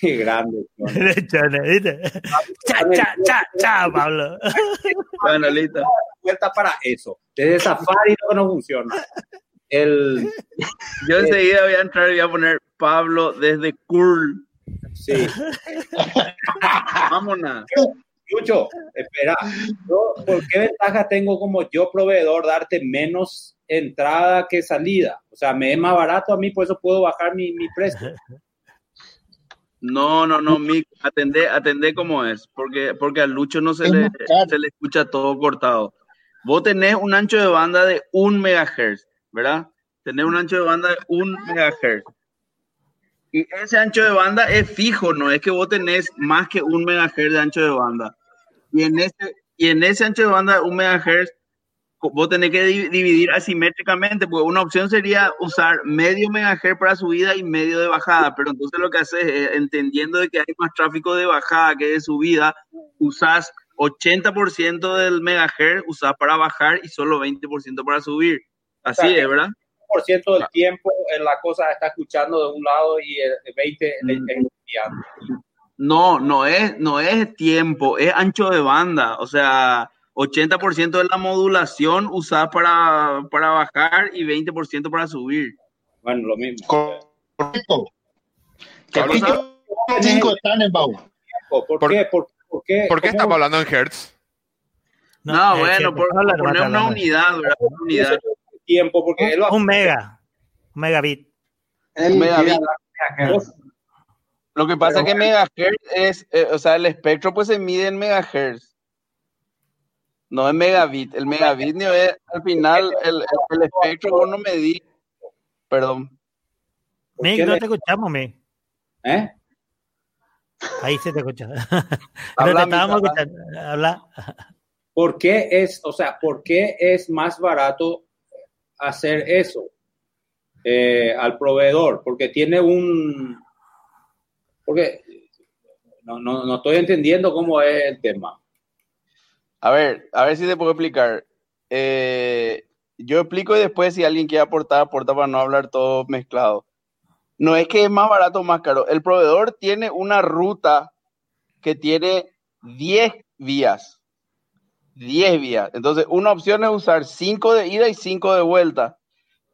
Qué grande. <laughs> Chone, ¿viste? Cha, cha, cha, cha, Pablo. Bueno, listo. Puerta para eso. Desde Safari no, no funciona. El, Yo enseguida voy a entrar y voy a poner Pablo desde Curl. sí. <laughs> Vámonos. Mucho, espera. Yo, ¿Por qué ventaja tengo como yo proveedor darte menos entrada que salida? O sea, me es más barato a mí, por eso puedo bajar mi, mi precio. <laughs> No, no, no, Mick, atendé, atendé como es, porque, porque al Lucho no se Es le, se le escucha todo cortado. Vos tenés un ancho de banda de un megahertz, ¿verdad? Tenés un ancho de banda de un megahertz. Y ese ancho de banda es fijo, no es que vos tenés más que un megahertz de ancho de banda. Y en ese, y en ese ancho de banda de un megahertz, co- vos tenés que di- dividir asimétricamente, porque una opción sería usar medio megahertz para subida y medio de bajada, pero entonces lo que haces es, entendiendo de que hay más tráfico de bajada que de subida, usás 80% del megahertz, usás para bajar y solo 20% para subir. Así es, ¿verdad? Por ciento del tiempo eh, la cosa está escuchando de un lado y el 20 le está enviando. No, no es, no es tiempo, es ancho de banda. O sea, 80% de la modulación usás para, para bajar y 20% para subir. Bueno, lo mismo. Correcto. ¿Qué Capítulo cosa? 5 de Tannenbaum. ¿Por, ¿Por- qué? ¿Por, por qué? ¿Por qué ¿Cómo- estamos hablando en Hertz? No, bueno, por, poner una hablando. unidad, ¿verdad? Una unidad. tiempo? Porque Un mega. Un megabit. Él Megabit. Lo que pasa es que megahertz es, eh, o sea, el espectro pues se mide en megahertz. No en megabit. El megabit es, al final, el, el, el espectro vos no medís. Perdón. ¿Por Mick, qué no te escuchamos, Mick. ¿Eh? Ahí se te escucha. no <laughs> Habla, te estábamos escuchando. Habla. ¿Por qué es, o sea, por qué es más barato hacer eso eh, al proveedor? Porque tiene un, porque no, no, no estoy entendiendo cómo es el tema. A ver, a ver si te puedo explicar. Eh, yo explico y después si alguien quiere aportar, aporta para no hablar todo mezclado. No es que es más barato o más caro. El proveedor tiene una ruta que tiene 10 vías. 10 vías. Entonces, una opción es usar 5 de ida y 5 de vuelta.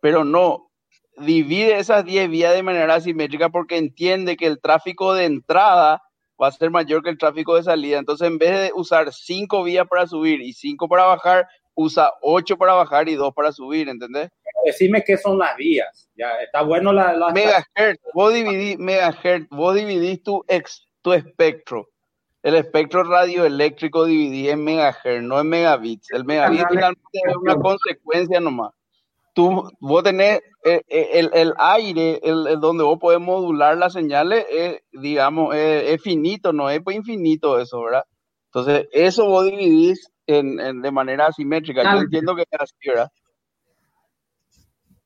Pero no, divide esas 10 vías de manera asimétrica porque entiende que el tráfico de entrada va a ser mayor que el tráfico de salida. Entonces, en vez de usar 5 vías para subir y 5 para bajar, usa 8 para bajar y 2 para subir, ¿entendés? Decime qué son las vías. Ya está bueno la, la- Megahertz, vos dividís megahertz, vos dividís tu, ex, tu espectro. El espectro radioeléctrico dividí en megahertz, no en megabits. El megabit finalmente es una consecuencia nomás. Tú, vos tenés eh, eh, el, el aire, el, el donde vos podés modular las señales, es, digamos, es, es finito, no es pues infinito eso, ¿verdad? Entonces, eso vos dividís en, en- de manera asimétrica. Yo entiendo que es así, ¿verdad?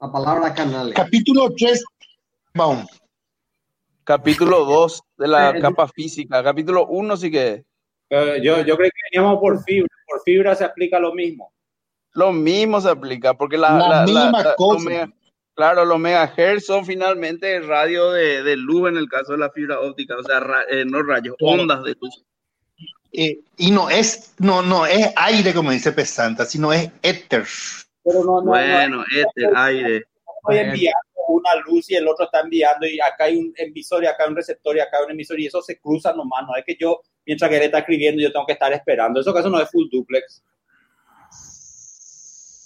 La palabra canales. Capítulo 3, Baum. Capítulo 2 de la <laughs> Eh, capa física. Capítulo 1 sí que es. Eh, yo, yo creo que veníamos por fibra. Por fibra se aplica lo mismo. Lo mismo se aplica, porque la, La misma la- cosa. los mega- claro, los megahertz son finalmente radio de, de luz en el caso de la fibra óptica, o sea, ra- eh, no rayos, Claro. ondas de luz. Eh, y no es, no, no es aire, como dice Pesanta, sino es éter. Pero no, no, Bueno, no, este aire. estoy enviando una luz y el otro está enviando y acá hay un emisor y acá hay un receptor y acá hay un emisor y eso se cruza nomás. No es que yo, mientras que él está escribiendo, yo tengo que estar esperando. Eso caso no es full duplex.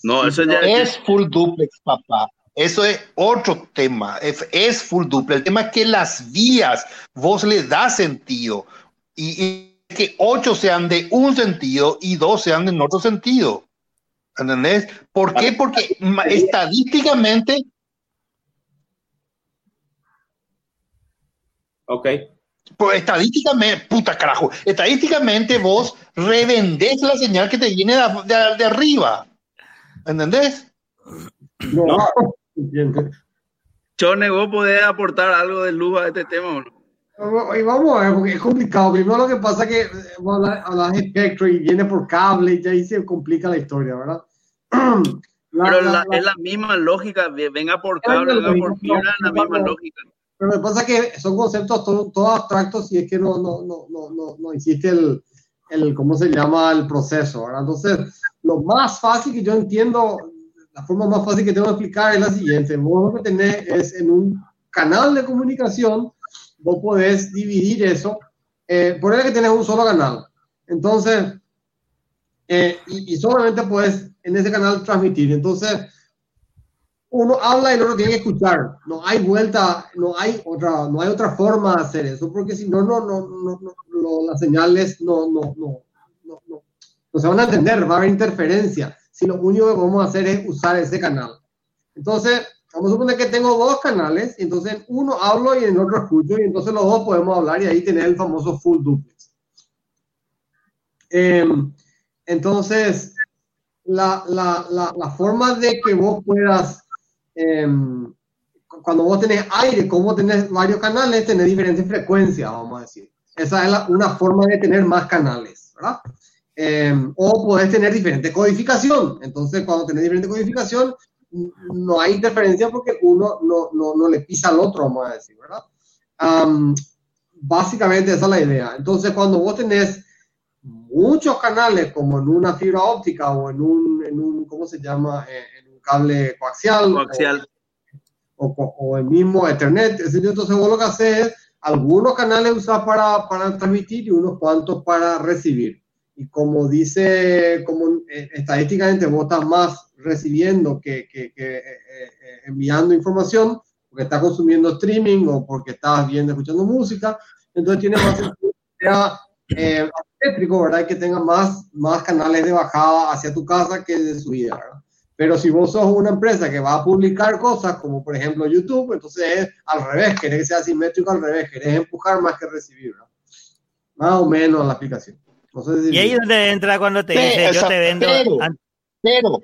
No, eso No ya es full duplex, papá. Eso es otro tema. Es, es full duplex. El tema es que las vías vos le das sentido. Y, y que ocho sean de un sentido y dos sean de otro sentido. ¿Entendés? ¿Por qué? Porque estadísticamente, Ok. pues, estadísticamente, puta carajo, estadísticamente vos revendés la señal que te viene de, de- de arriba. ¿Entendés? No, entiende. Chone, vos podés aportar algo de luz a este tema o no? Y vamos a ver, porque es complicado. Primero lo que pasa es que eh, hablas de espectro y viene por cable y ya ahí se complica la historia, ¿verdad? <clears throat> La- Pero la- la- es la misma lógica, ve- venga por cable, venga por fibra, es la no, misma no. lógica. Pero lo que pasa es que son conceptos to- todos abstractos y es que no, no, no, no, no, no existe el, el, ¿cómo se llama? El proceso, ¿verdad? Entonces, lo más fácil que yo entiendo, la forma más fácil que tengo de explicar es la siguiente. Vos lo que tenés es en un canal de comunicación, vos podés dividir eso, eh, poner que tenés un solo canal. Entonces, eh, y, y solamente puedes en ese canal transmitir. Entonces, uno habla y el otro tiene que escuchar. No hay vuelta, no hay otra, no hay otra forma de hacer eso, porque si no, no, no, no, no, no, las señales no, no, no, no, no se van a entender, va a haber interferencia. Si lo único que vamos a hacer es usar ese canal. Entonces, vamos a suponer que tengo dos canales, entonces en uno hablo y en otro escucho, y entonces los dos podemos hablar y ahí tener el famoso full duplex. Eh, entonces, la, la, la, la forma de que vos puedas, eh, cuando vos tenés aire, como tenés varios canales, tenés diferentes frecuencias, vamos a decir. Esa es una forma de tener más canales, ¿verdad? Eh, o podés tener diferente codificación. Entonces, cuando tenés diferente codificación, no hay interferencia porque uno no, no, no le pisa al otro, vamos a decir, ¿verdad? Am, básicamente esa es la idea. Entonces, cuando vos tenés muchos canales, como en una fibra óptica o en un, en un ¿cómo se llama? Eh, en un cable coaxial. Coaxial. O, o, o el mismo Ethernet. Entonces, vos lo que haces es algunos canales usar para, para transmitir y unos cuantos para recibir. Y como dice, como eh, estadísticamente más recibiendo que, que, que, eh, eh, enviando información, porque estás consumiendo streaming o porque estás viendo, escuchando música, entonces tiene más sentido que sea eh, ¿verdad? Que tenga más, más canales de bajada hacia tu casa que de subida, ¿verdad? Pero si vos sos una empresa que va a publicar cosas, como por ejemplo YouTube, entonces es al revés, querés que sea asimétrico al revés, querés empujar más que recibir, ¿verdad? Más o menos la aplicación. No sé si- Y ahí es donde entra cuando te Sí, dice, yo esa- te vendo. pero- Pero,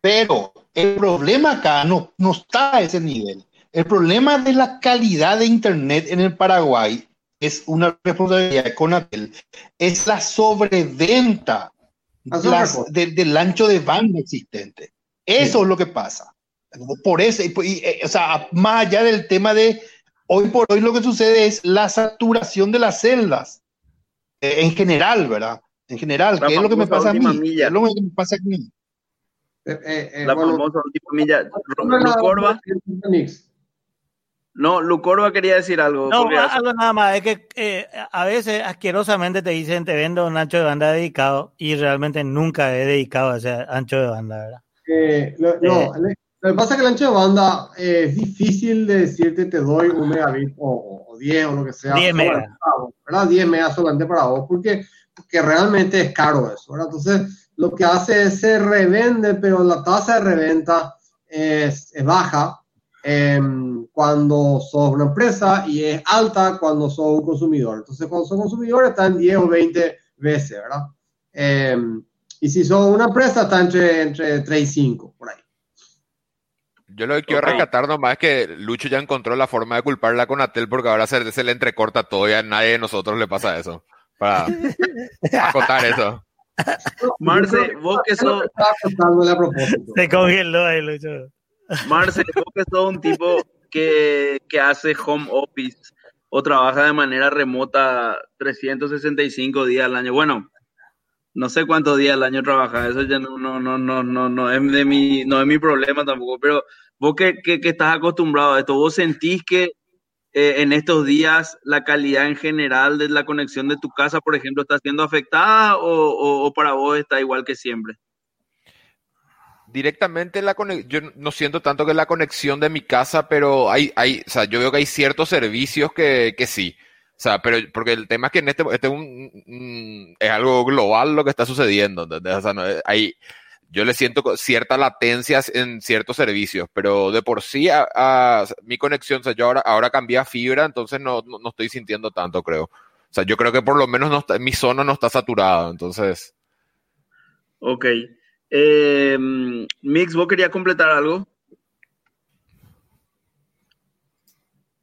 pero el problema acá no, no está a ese nivel. El problema de la calidad de Internet en el Paraguay es una responsabilidad de Conatel, es la sobreventa las- de- del ancho de banda existente. Eso es lo que pasa. Por eso, y- y, eh, o sea, más allá del tema de hoy por hoy lo que sucede es la saturación de las celdas en general, ¿verdad? En general, que es lo que me pasa a mí. milla. Es lo que me pasa a mí. Eh, eh, eh, La bueno, famosa última milla. Lucorba, no, Lucorba quería decir algo. No, algo nada más, es que eh, a veces asquerosamente te dicen te vendo un ancho de banda dedicado y realmente nunca he dedicado ese ancho de banda, ¿verdad? Eh, lo, no, lo que pasa es que el ancho de banda eh, es difícil de decirte te doy un megabit o, o- o 10 o lo que sea. 10 solamente megas. ¿verdad? 10 megas solamente para vos, porque, porque realmente es caro eso, ¿verdad? Entonces, lo que hace es se revende, pero la tasa de reventa es, es baja em, cuando sos una empresa y es alta cuando sos un consumidor. Entonces, cuando sos consumidor está en 10 o 20 veces, ¿verdad? Em, y si sos una empresa está entre, entre 3 y 5, por ahí. Yo lo que quiero Ok. rescatar nomás es que Lucho ya encontró la forma de culparla con Atel porque ahora se, se le entrecorta todo y a nadie de nosotros le pasa eso. Para <laughs> acotar eso. Marce, vos que sos. Se congeló ahí, Lucho. Marce, vos que sos un tipo que, que hace home office o trabaja de manera remota 365 días al año. Bueno, no sé cuántos días al año trabajas, eso ya no, no, no, no, no, no es de mi, no es mi problema tampoco, pero vos que, que, que estás acostumbrado a esto, ¿vos sentís que eh, en estos días la calidad en general de la conexión de tu casa, por ejemplo, está siendo afectada o, o- para vos está igual que siempre? Directamente la conexión, yo no siento tanto que la conexión de mi casa, pero hay, hay, o sea, yo veo que hay ciertos servicios que, que sí. O sea, pero porque el tema es que en este, este es, algo global lo que está sucediendo. ¿entendés? Hay, yo le siento cierta latencia en ciertos servicios, pero de por sí a, a- mi conexión, o sea, yo ahora, ahora cambié a fibra, entonces no, no, no estoy sintiendo tanto, creo. O sea, yo creo que por lo menos no está, mi zona no está saturada, entonces. Ok. Eh, Mix, ¿vos querías completar algo?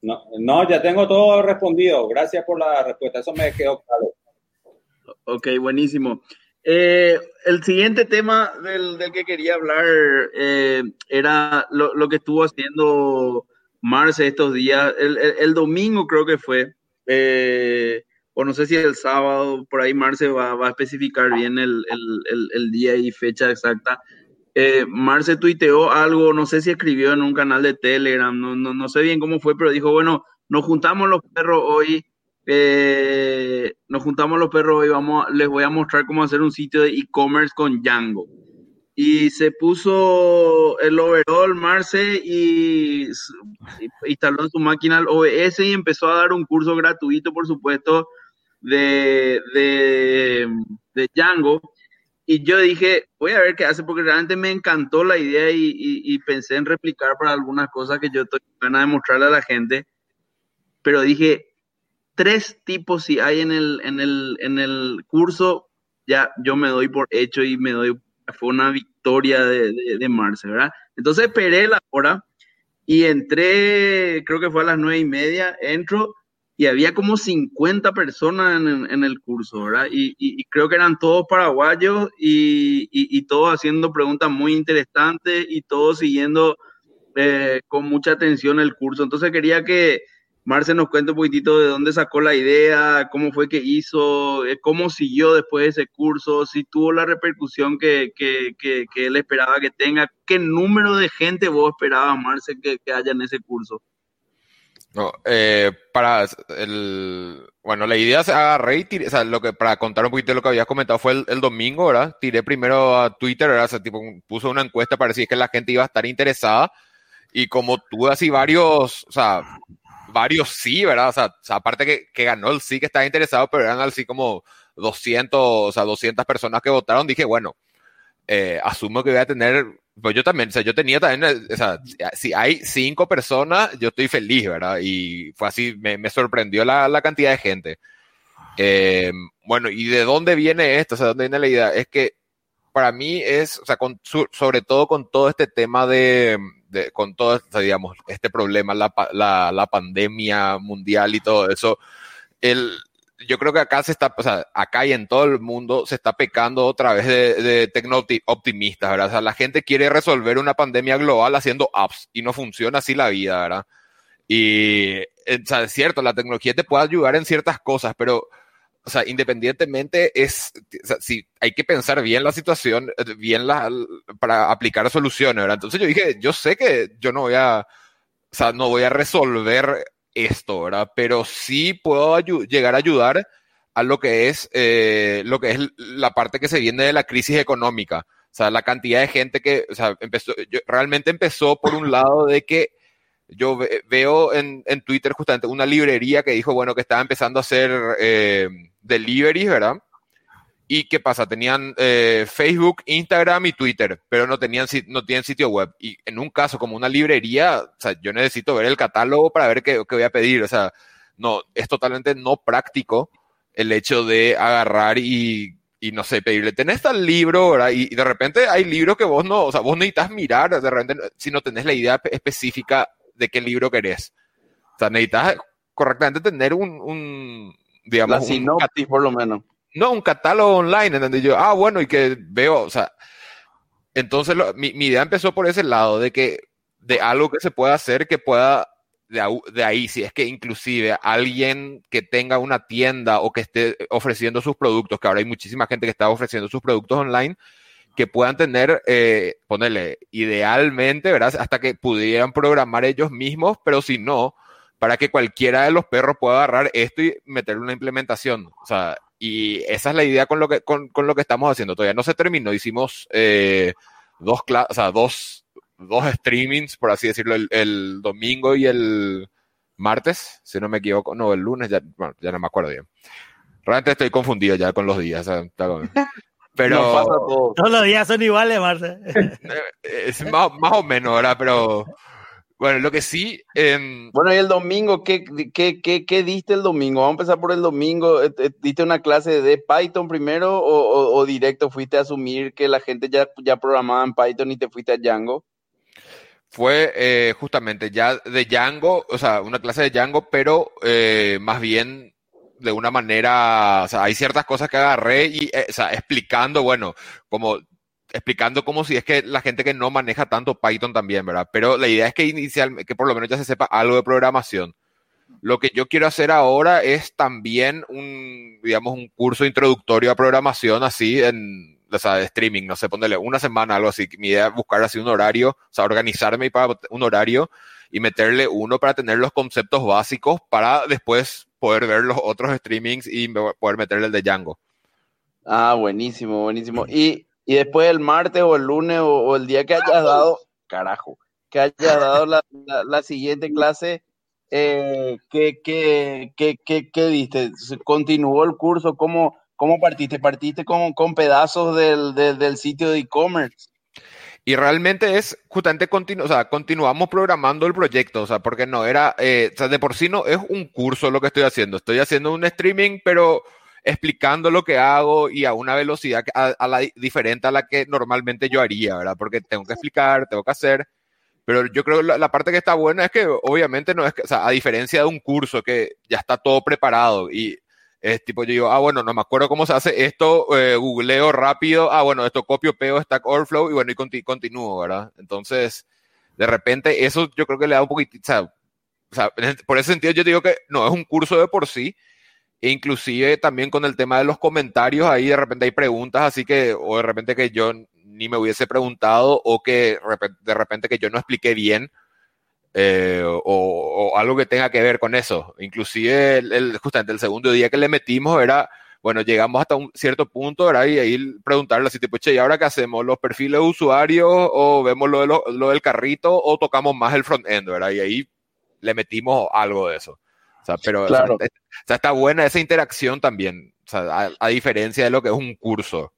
No, no, ya tengo todo respondido. Gracias por la respuesta. Eso me quedó claro. Ok, buenísimo. Eh, el siguiente tema del, que quería hablar eh, era lo, que estuvo haciendo Marce estos días. El, domingo creo que fue, eh, o no sé si el sábado, por ahí Marce va, a especificar bien el día y fecha exacta. Eh, Marce tuiteó algo, no sé si escribió en un canal de Telegram, no, no, no sé bien cómo fue, pero dijo, bueno, nos juntamos los perros hoy eh, nos juntamos los perros y vamos, les voy a mostrar cómo hacer un sitio de e-commerce con Django. Y se puso el overall Marce y y- instaló en su máquina el OBS y empezó a dar un curso gratuito, por supuesto, de, de, de Django. Y yo dije, voy a ver qué hace, porque realmente me encantó la idea y, y- y pensé en replicar para algunas cosas que yo estoy van a demostrarle a la gente. Pero dije, tres tipos si hay en el, en el, en el curso, ya yo me doy por hecho y me doy, fue una victoria de, de, Marce, ¿verdad? Entonces esperé la hora y entré, creo que fue a las nueve y media, entro y había como 50 personas en, el curso, ¿verdad? Y, y- creo que eran todos paraguayos y, y- y todos haciendo preguntas muy interesantes y todos siguiendo eh, con mucha atención el curso. Entonces quería que Marce nos cuente un poquitito de dónde sacó la idea, cómo fue que hizo, eh, cómo siguió después de ese curso, si tuvo la repercusión que, que- que- que él esperaba que tenga, qué número de gente vos esperabas, Marce, que, que haya en ese curso. No, eh, para el, bueno, la idea se agarré y tiré, o sea, lo que, para contar un poquito de lo que habías comentado fue el, domingo, ¿verdad? Tiré primero a Twitter, ¿verdad? O tipo, puso una encuesta para decir que la gente iba a estar interesada y como tuve así varios, o sea, varios sí, ¿verdad? O sea, aparte que, que ganó el sí que estaba interesado, pero eran así como 200, o sea, 200 personas que votaron, dije, bueno, eh, asumo que voy a tener, pues yo también, o sea, yo tenía también, eh, o sea, si- hay cinco personas, yo estoy feliz, ¿verdad? Y fue así, me, me sorprendió la, la cantidad de gente. Eh, bueno, ¿y de dónde viene esto? O sea, ¿dónde viene la idea? Es que para mí es, o sea, con, sobre todo con todo este tema de, de- con todo, digamos, este problema, la, la, la pandemia mundial y todo eso, el, yo creo que acá se está, o sea, acá y en todo el mundo se está pecando otra vez de, de tecno-optimistas, ¿verdad? O sea, la gente quiere resolver una pandemia global haciendo apps y no funciona así la vida, ¿verdad? Y, eh, o sea, es cierto, la tecnología te puede ayudar en ciertas cosas, pero, o sea, independientemente es, o sea, si hay que pensar bien la situación, bien la, para aplicar soluciones, ¿verdad? Entonces yo dije, yo sé que yo no voy a, o sea, no voy a resolver esto, ¿verdad? Pero sí puedo llegar a ayudar a lo que es eh, lo que es la parte que se viene de la crisis económica. O sea, la cantidad de gente que, o sea, empezó, realmente empezó por un lado de que yo ve- veo en, en Twitter justamente una librería que dijo, bueno, que estaba empezando a hacer eh, deliveries, ¿verdad? ¿Y qué pasa? Tenían eh, Facebook, Instagram y Twitter, pero no tenían no tienen sitio web. Y en un caso como una librería, o sea, yo necesito ver el catálogo para ver qué, qué voy a pedir. O sea, no, es totalmente no práctico el hecho de agarrar y, y no sé, pedirle, tenés tal libro, ¿verdad? Y, de repente hay libros que vos no, o sea, vos necesitas mirar, de repente, si no tenés la idea específica de qué libro querés. O sea, necesitas correctamente tener un, un digamos, La sinopsis, por lo menos. No, un catálogo online, en donde yo, ah, bueno, y que veo, o sea, entonces mi, mi, idea empezó por ese lado, de que, de algo que se pueda hacer, que pueda, de, de, ahí, si es que inclusive alguien que tenga una tienda o que esté ofreciendo sus productos, que ahora hay muchísima gente que está ofreciendo sus productos online, que puedan tener, eh, ponerle, idealmente, ¿verdad? Hasta que pudieran programar ellos mismos, pero si no, para que cualquiera de los perros pueda agarrar esto y meterle una implementación. O sea, y esa es la idea con lo que, con, con lo que estamos haciendo. Todavía no se terminó. Hicimos eh, dos, o sea, dos, dos streamings, por así decirlo, el, el, domingo y el martes, si no me equivoco. No, el lunes, ya, bueno, ya no me acuerdo bien. Realmente estoy confundido ya con los días. O sea, <laughs> pero todos los días son iguales, Marce. <laughs> es más, más o menos, ¿verdad? Pero bueno, lo que sí. Eh, bueno, y el domingo, ¿qué, qué, qué, qué diste el domingo? Vamos a empezar por el domingo. ¿Diste una clase de Python primero o, o, o, directo fuiste a asumir que la gente ya, ya programaba en Python y te fuiste a Django? Fue eh, justamente ya de Django, o sea, una clase de Django, pero eh, más bien de una manera, o sea, hay ciertas cosas que agarré y, eh, o sea, explicando, bueno, como explicando como si es que la gente que no maneja tanto Python también, ¿verdad? Pero la idea es que inicialmente, que por lo menos ya se sepa algo de programación. Lo que yo quiero hacer ahora es también un, digamos, un curso introductorio a programación así en, o sea, de streaming, no sé, ponerle una semana, algo así. Mi idea es buscar así un horario, o sea, organizarme para un horario y meterle uno para tener los conceptos básicos para después poder ver los otros streamings y poder meterle el de Django. Ah, buenísimo, buenísimo. Y y después el martes o el lunes o, o el día que hayas dado, carajo, que hayas dado la, la, la siguiente clase, eh, ¿qué, qué, qué, qué, diste? ¿Continuó el curso? ¿Cómo, cómo partiste? ¿Partiste con, con pedazos del, del, del sitio de e-commerce? Y realmente es justamente continu o sea, continuamos programando el proyecto, o sea, porque no era, eh, o sea, de por sí no es un curso lo que estoy haciendo. Estoy haciendo un streaming, pero explicando lo que hago y a una velocidad a, a la, diferente a la que normalmente yo haría, ¿verdad? Porque tengo que explicar, tengo que hacer. Pero yo creo que la, la parte que está buena es que obviamente no es que, o sea, a diferencia de un curso que ya está todo preparado y es tipo, yo digo, ah, bueno, no me acuerdo cómo se hace esto, eh, googleo rápido, ah, bueno, esto copio, pego, Stack Overflow y bueno, y continúo, ¿verdad? Entonces, de repente, eso yo creo que le da un poquito, o sea, o sea, por ese sentido yo digo que no es un curso de por sí, e inclusive también con el tema de los comentarios, ahí de repente hay preguntas, así que, o de repente que yo ni me hubiese preguntado, o que de repente que yo no expliqué bien, eh, o, o, algo que tenga que ver con eso. Inclusive, el, el, justamente el segundo día que le metimos era, bueno, llegamos hasta un cierto punto, ¿verdad? Y ahí preguntarle así, tipo, che, ¿y ahora qué hacemos? ¿Los perfiles de usuarios o vemos lo, de lo, lo del carrito o tocamos más el front-end, ¿verdad? Y ahí le metimos algo de eso. O sea, pero Claro. o sea, o sea, está buena esa interacción también, o sea, a, a diferencia de lo que es un curso.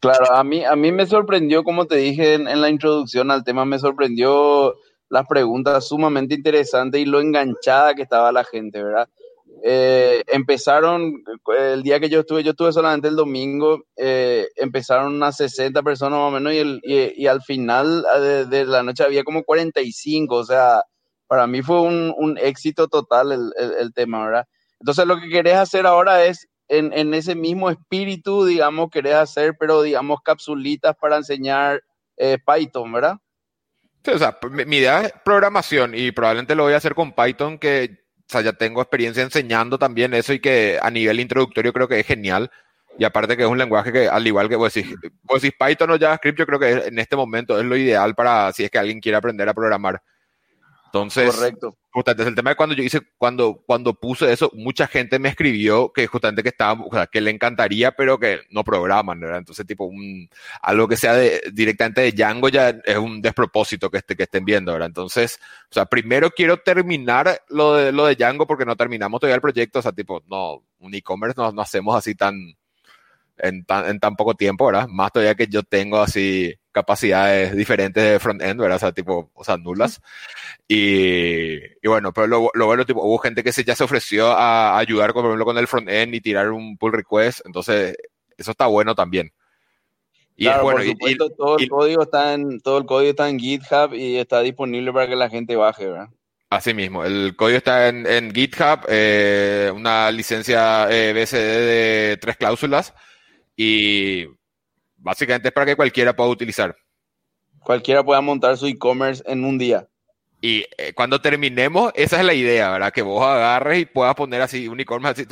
Claro, a mí, a mí me sorprendió, como te dije en, en la introducción al tema, me sorprendió las preguntas sumamente interesantes y lo enganchada que estaba la gente, ¿verdad? Eh, empezaron, el día que yo estuve, yo estuve solamente el domingo, eh, empezaron unas 60 personas más o menos y, el, y, al final de, la noche había como 45, o sea, para mí fue un, un éxito total el, el, el, tema, ¿verdad? Entonces lo que querés hacer ahora es, en, en ese mismo espíritu, digamos, querés hacer, pero digamos, capsulitas para enseñar eh, Python, ¿verdad? Sí, o sea, mi, idea es programación y probablemente lo voy a hacer con Python, que o sea, ya tengo experiencia enseñando también eso y que a nivel introductorio creo que es genial. Y aparte que es un lenguaje que, al igual que vos decís, vos decís Python o JavaScript, yo creo que en este momento es lo ideal para si es que alguien quiere aprender a programar. Entonces, Correcto. justamente es el tema de cuando yo hice, cuando, cuando puse eso, mucha gente me escribió que justamente que estaba, o sea, que le encantaría, pero que no programan, ¿verdad? Entonces, tipo, un, algo que sea de, directamente de Django ya es un despropósito que, este, que estén viendo, ¿verdad? Entonces, o sea, primero quiero terminar lo de, lo de Django porque no terminamos todavía el proyecto, o sea, tipo, no, un e-commerce no, no hacemos así tan, en tan, en tan poco tiempo, ¿verdad? Más todavía que yo tengo así capacidades diferentes de front-end, ¿verdad? O sea, tipo, o sea, nulas. Y, y bueno, pero lo, lo, bueno, tipo, hubo gente que se, ya se ofreció a, ayudar, por ejemplo, con el front-end y tirar un pull request, entonces eso está bueno también. Y claro, bueno, por supuesto, y, todo, el y, código está en, todo el código está en GitHub y está disponible para que la gente baje, ¿verdad? Así mismo, el código está en, en GitHub, eh, una licencia eh, BSD de tres cláusulas y básicamente es para que cualquiera pueda utilizar. Cualquiera pueda montar su e-commerce en un día. Y eh, cuando terminemos, esa es la idea, ¿verdad? Que vos agarres y puedas poner así un e-commerce.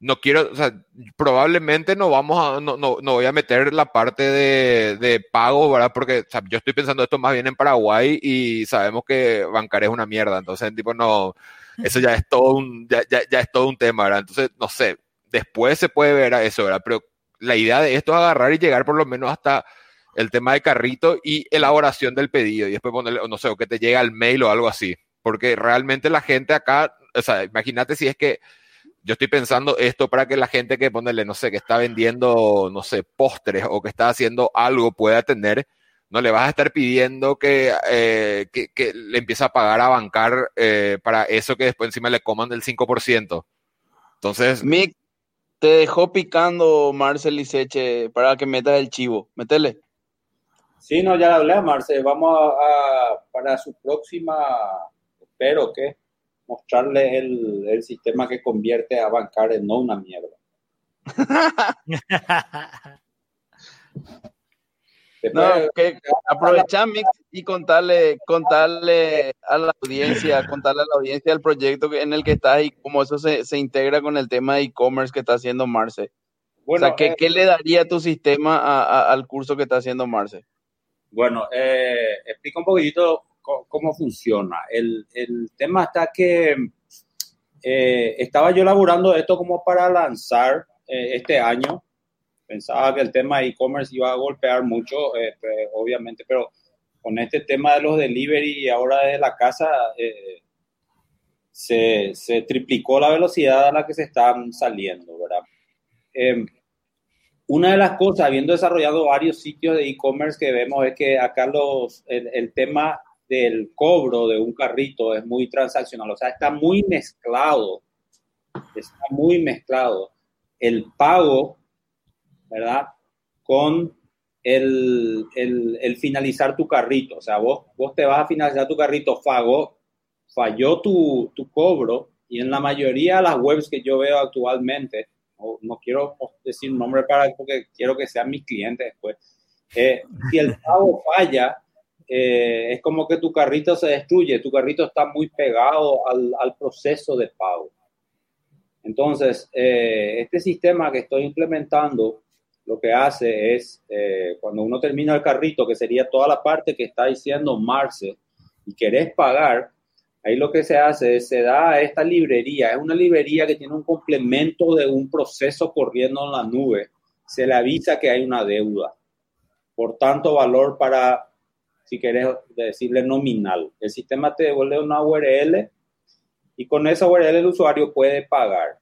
No quiero, o sea, probablemente no vamos a, no, no, no voy a meter la parte de, de pago, ¿verdad? Porque o sea, yo estoy pensando esto más bien en Paraguay y sabemos que bancar es una mierda. Entonces, tipo, no, eso ya es todo un, ya, ya, ya es todo un tema, ¿verdad? Entonces, no sé, después se puede ver a eso, ¿verdad? Pero la idea de esto es agarrar y llegar por lo menos hasta el tema de carrito y elaboración del pedido y después ponerle, no sé, o que te llegue al mail o algo así. Porque realmente la gente acá, o sea, imagínate si es que yo estoy pensando esto para que la gente que ponerle, no sé, que está vendiendo, no sé, postres o que está haciendo algo pueda tener, no le vas a estar pidiendo que, eh, que, le empiece a pagar a bancar eh, para eso que después encima le coman del 5%. Entonces... Mick, te dejó picando Marcel Liseche para que metas el chivo. Métele. Sí, no, ya le hablé a Marcel. Vamos a, a, para su próxima, espero que mostrarle el, el, sistema que convierte a bancar en no una mierda. <laughs> No, que aprovechar Mix y contarle, contarle a la audiencia, contarle a la audiencia el proyecto en el que estás y cómo eso se, se integra con el tema de e-commerce que está haciendo Marce. Bueno, o sea, ¿qué, eh, ¿qué, le daría tu sistema a, a, al curso que está haciendo Marce? Bueno, eh, explica un poquitito cómo, cómo funciona. El, el, tema está que eh, estaba yo elaborando esto como para lanzar este año pensaba que el tema de e-commerce iba a golpear mucho, eh, pues, obviamente, pero con este tema de los delivery y ahora desde la casa, eh, se, se, triplicó la velocidad a la que se están saliendo, ¿verdad? Eh, una de las cosas, habiendo desarrollado varios sitios de e-commerce que vemos es que acá los, el, el, tema del cobro de un carrito es muy transaccional, o sea, está muy mezclado, está muy mezclado. El pago ¿verdad? Con el, el, el, finalizar tu carrito. O sea, vos, vos te vas a finalizar tu carrito, falló, falló tu, tu cobro y en la mayoría de las webs que yo veo actualmente, no, no quiero decir nombre para porque quiero que sean mis clientes después, eh, si el pago <laughs> falla, eh, es como que tu carrito se destruye, tu carrito está muy pegado al, al proceso de pago. Entonces, eh, este sistema que estoy implementando lo que hace es, eh, cuando uno termina el carrito, que sería toda la parte que está diciendo Marce, y querés pagar, ahí lo que se hace es, se da a esta librería, es una librería que tiene un complemento de un proceso corriendo en la nube, se le avisa que hay una deuda. Por tanto, valor para, si querés decirle nominal. El sistema te devuelve una URL y con esa URL el usuario puede pagar.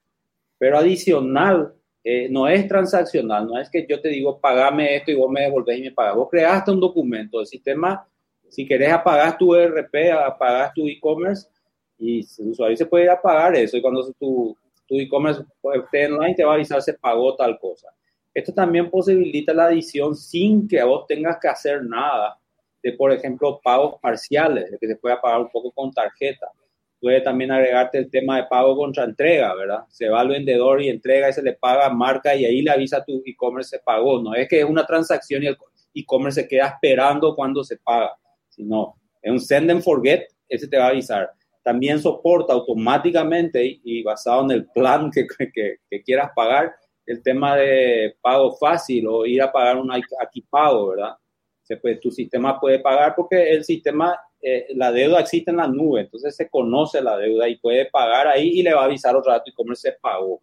Pero adicional eh, no es transaccional, no es que yo te digo, pagame esto y vos me devolvés y me pagas. Vos creaste un documento, el sistema, si querés apagar tu ERP, apagas tu e-commerce y el usuario se puede ir pagar eso y cuando tu, tu e-commerce esté online te va a avisar se pagó tal cosa. Esto también posibilita la adición sin que vos tengas que hacer nada de, por ejemplo, pagos parciales, de que se pueda pagar un poco con tarjeta puede también agregarte el tema de pago contra entrega, ¿verdad? Se va al vendedor y entrega y se le paga marca y ahí le avisa a tu e-commerce se pagó. No es que es una transacción y el e-commerce se queda esperando cuando se paga, sino es un send and forget, ese te va a avisar. También soporta automáticamente y, basado en el plan que, que, que, quieras pagar, el tema de pago fácil o ir a pagar un aquí pago, ¿verdad? Se puede, tu sistema puede pagar porque el sistema eh, la deuda existe en la nube, entonces se conoce la deuda y puede pagar ahí y le va a avisar otro rato y cómo se pagó,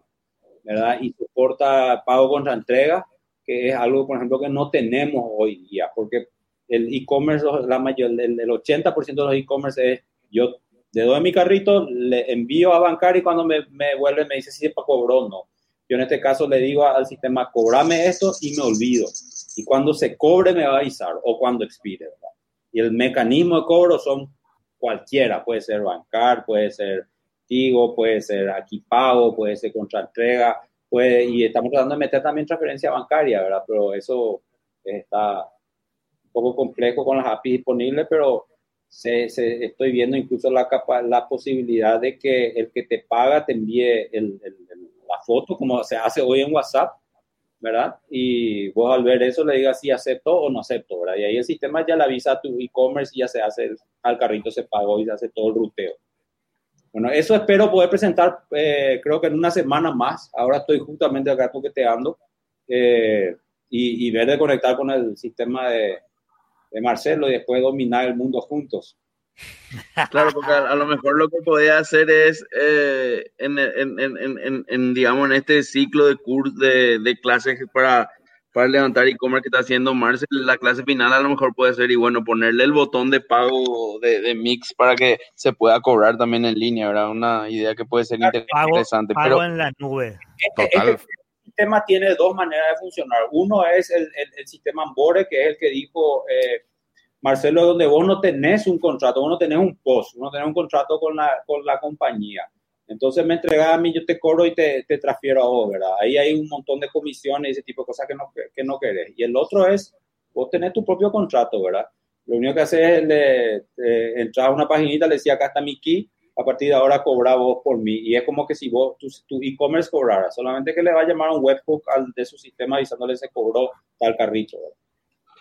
¿verdad? Y soporta pago contra entrega, que es algo, por ejemplo, que no tenemos hoy día, porque el e-commerce, la mayor, el, el 80% de los e-commerce es yo le doy mi carrito, le envío a bancar y cuando me, me vuelve me dice si se cobró o no. Yo en este caso le digo al sistema, cobrame esto y me olvido. Y cuando se cobre me va a avisar o cuando expire. ¿verdad? Y el mecanismo de cobro son cualquiera, puede ser bancar, puede ser Tigo, puede ser aquí pago, puede ser contra entrega, puede, y estamos tratando de meter también transferencia bancaria, ¿verdad? Pero eso está un poco complejo con las APIs disponibles, pero se, se, estoy viendo incluso la, capa, la posibilidad de que el que te paga te envíe la foto, como se hace hoy en WhatsApp, ¿verdad? Y vos al ver eso le digas si acepto o no acepto, ¿verdad? Y ahí el sistema ya le avisa a tu e-commerce y ya se hace, al carrito se pagó y se hace todo el ruteo. Bueno, eso espero poder presentar, eh, creo que en una semana más. Ahora estoy justamente acá toqueteando eh, y, y, ver de conectar con el sistema de, de, Marcelo y después dominar el mundo juntos. Claro, porque a, a lo mejor lo que podía hacer es, eh, en, en, en, en, digamos, en este ciclo de curso de, de clases para para levantar e-commerce que está haciendo Marcel, la clase final a lo mejor puede ser, y bueno, ponerle el botón de pago de, de Mix para que se pueda cobrar también en línea, ¿verdad? Una idea que puede ser interesante. Pago, pero en la nube. Este, este, sistema tiene dos maneras de funcionar. Uno es el, el, el sistema Ambore, que es el que dijo eh, Marcelo, donde vos no tenés un contrato, vos no tenés un post, vos no tenés un contrato con la, con la compañía entonces me entregas a mí, yo te cobro y te, te, transfiero a vos, ¿verdad? Ahí hay un montón de comisiones y ese tipo de cosas que no, que no querés. Y el otro es, vos tenés tu propio contrato, ¿verdad? Lo único que haces es entrar a una paginita, le decía, acá está mi key, a partir de ahora cobra vos por mí. Y es como que si vos, tu, tu e-commerce cobrara, solamente que le va a llamar un webhook de su sistema avisándole se cobró tal carrito, ¿verdad?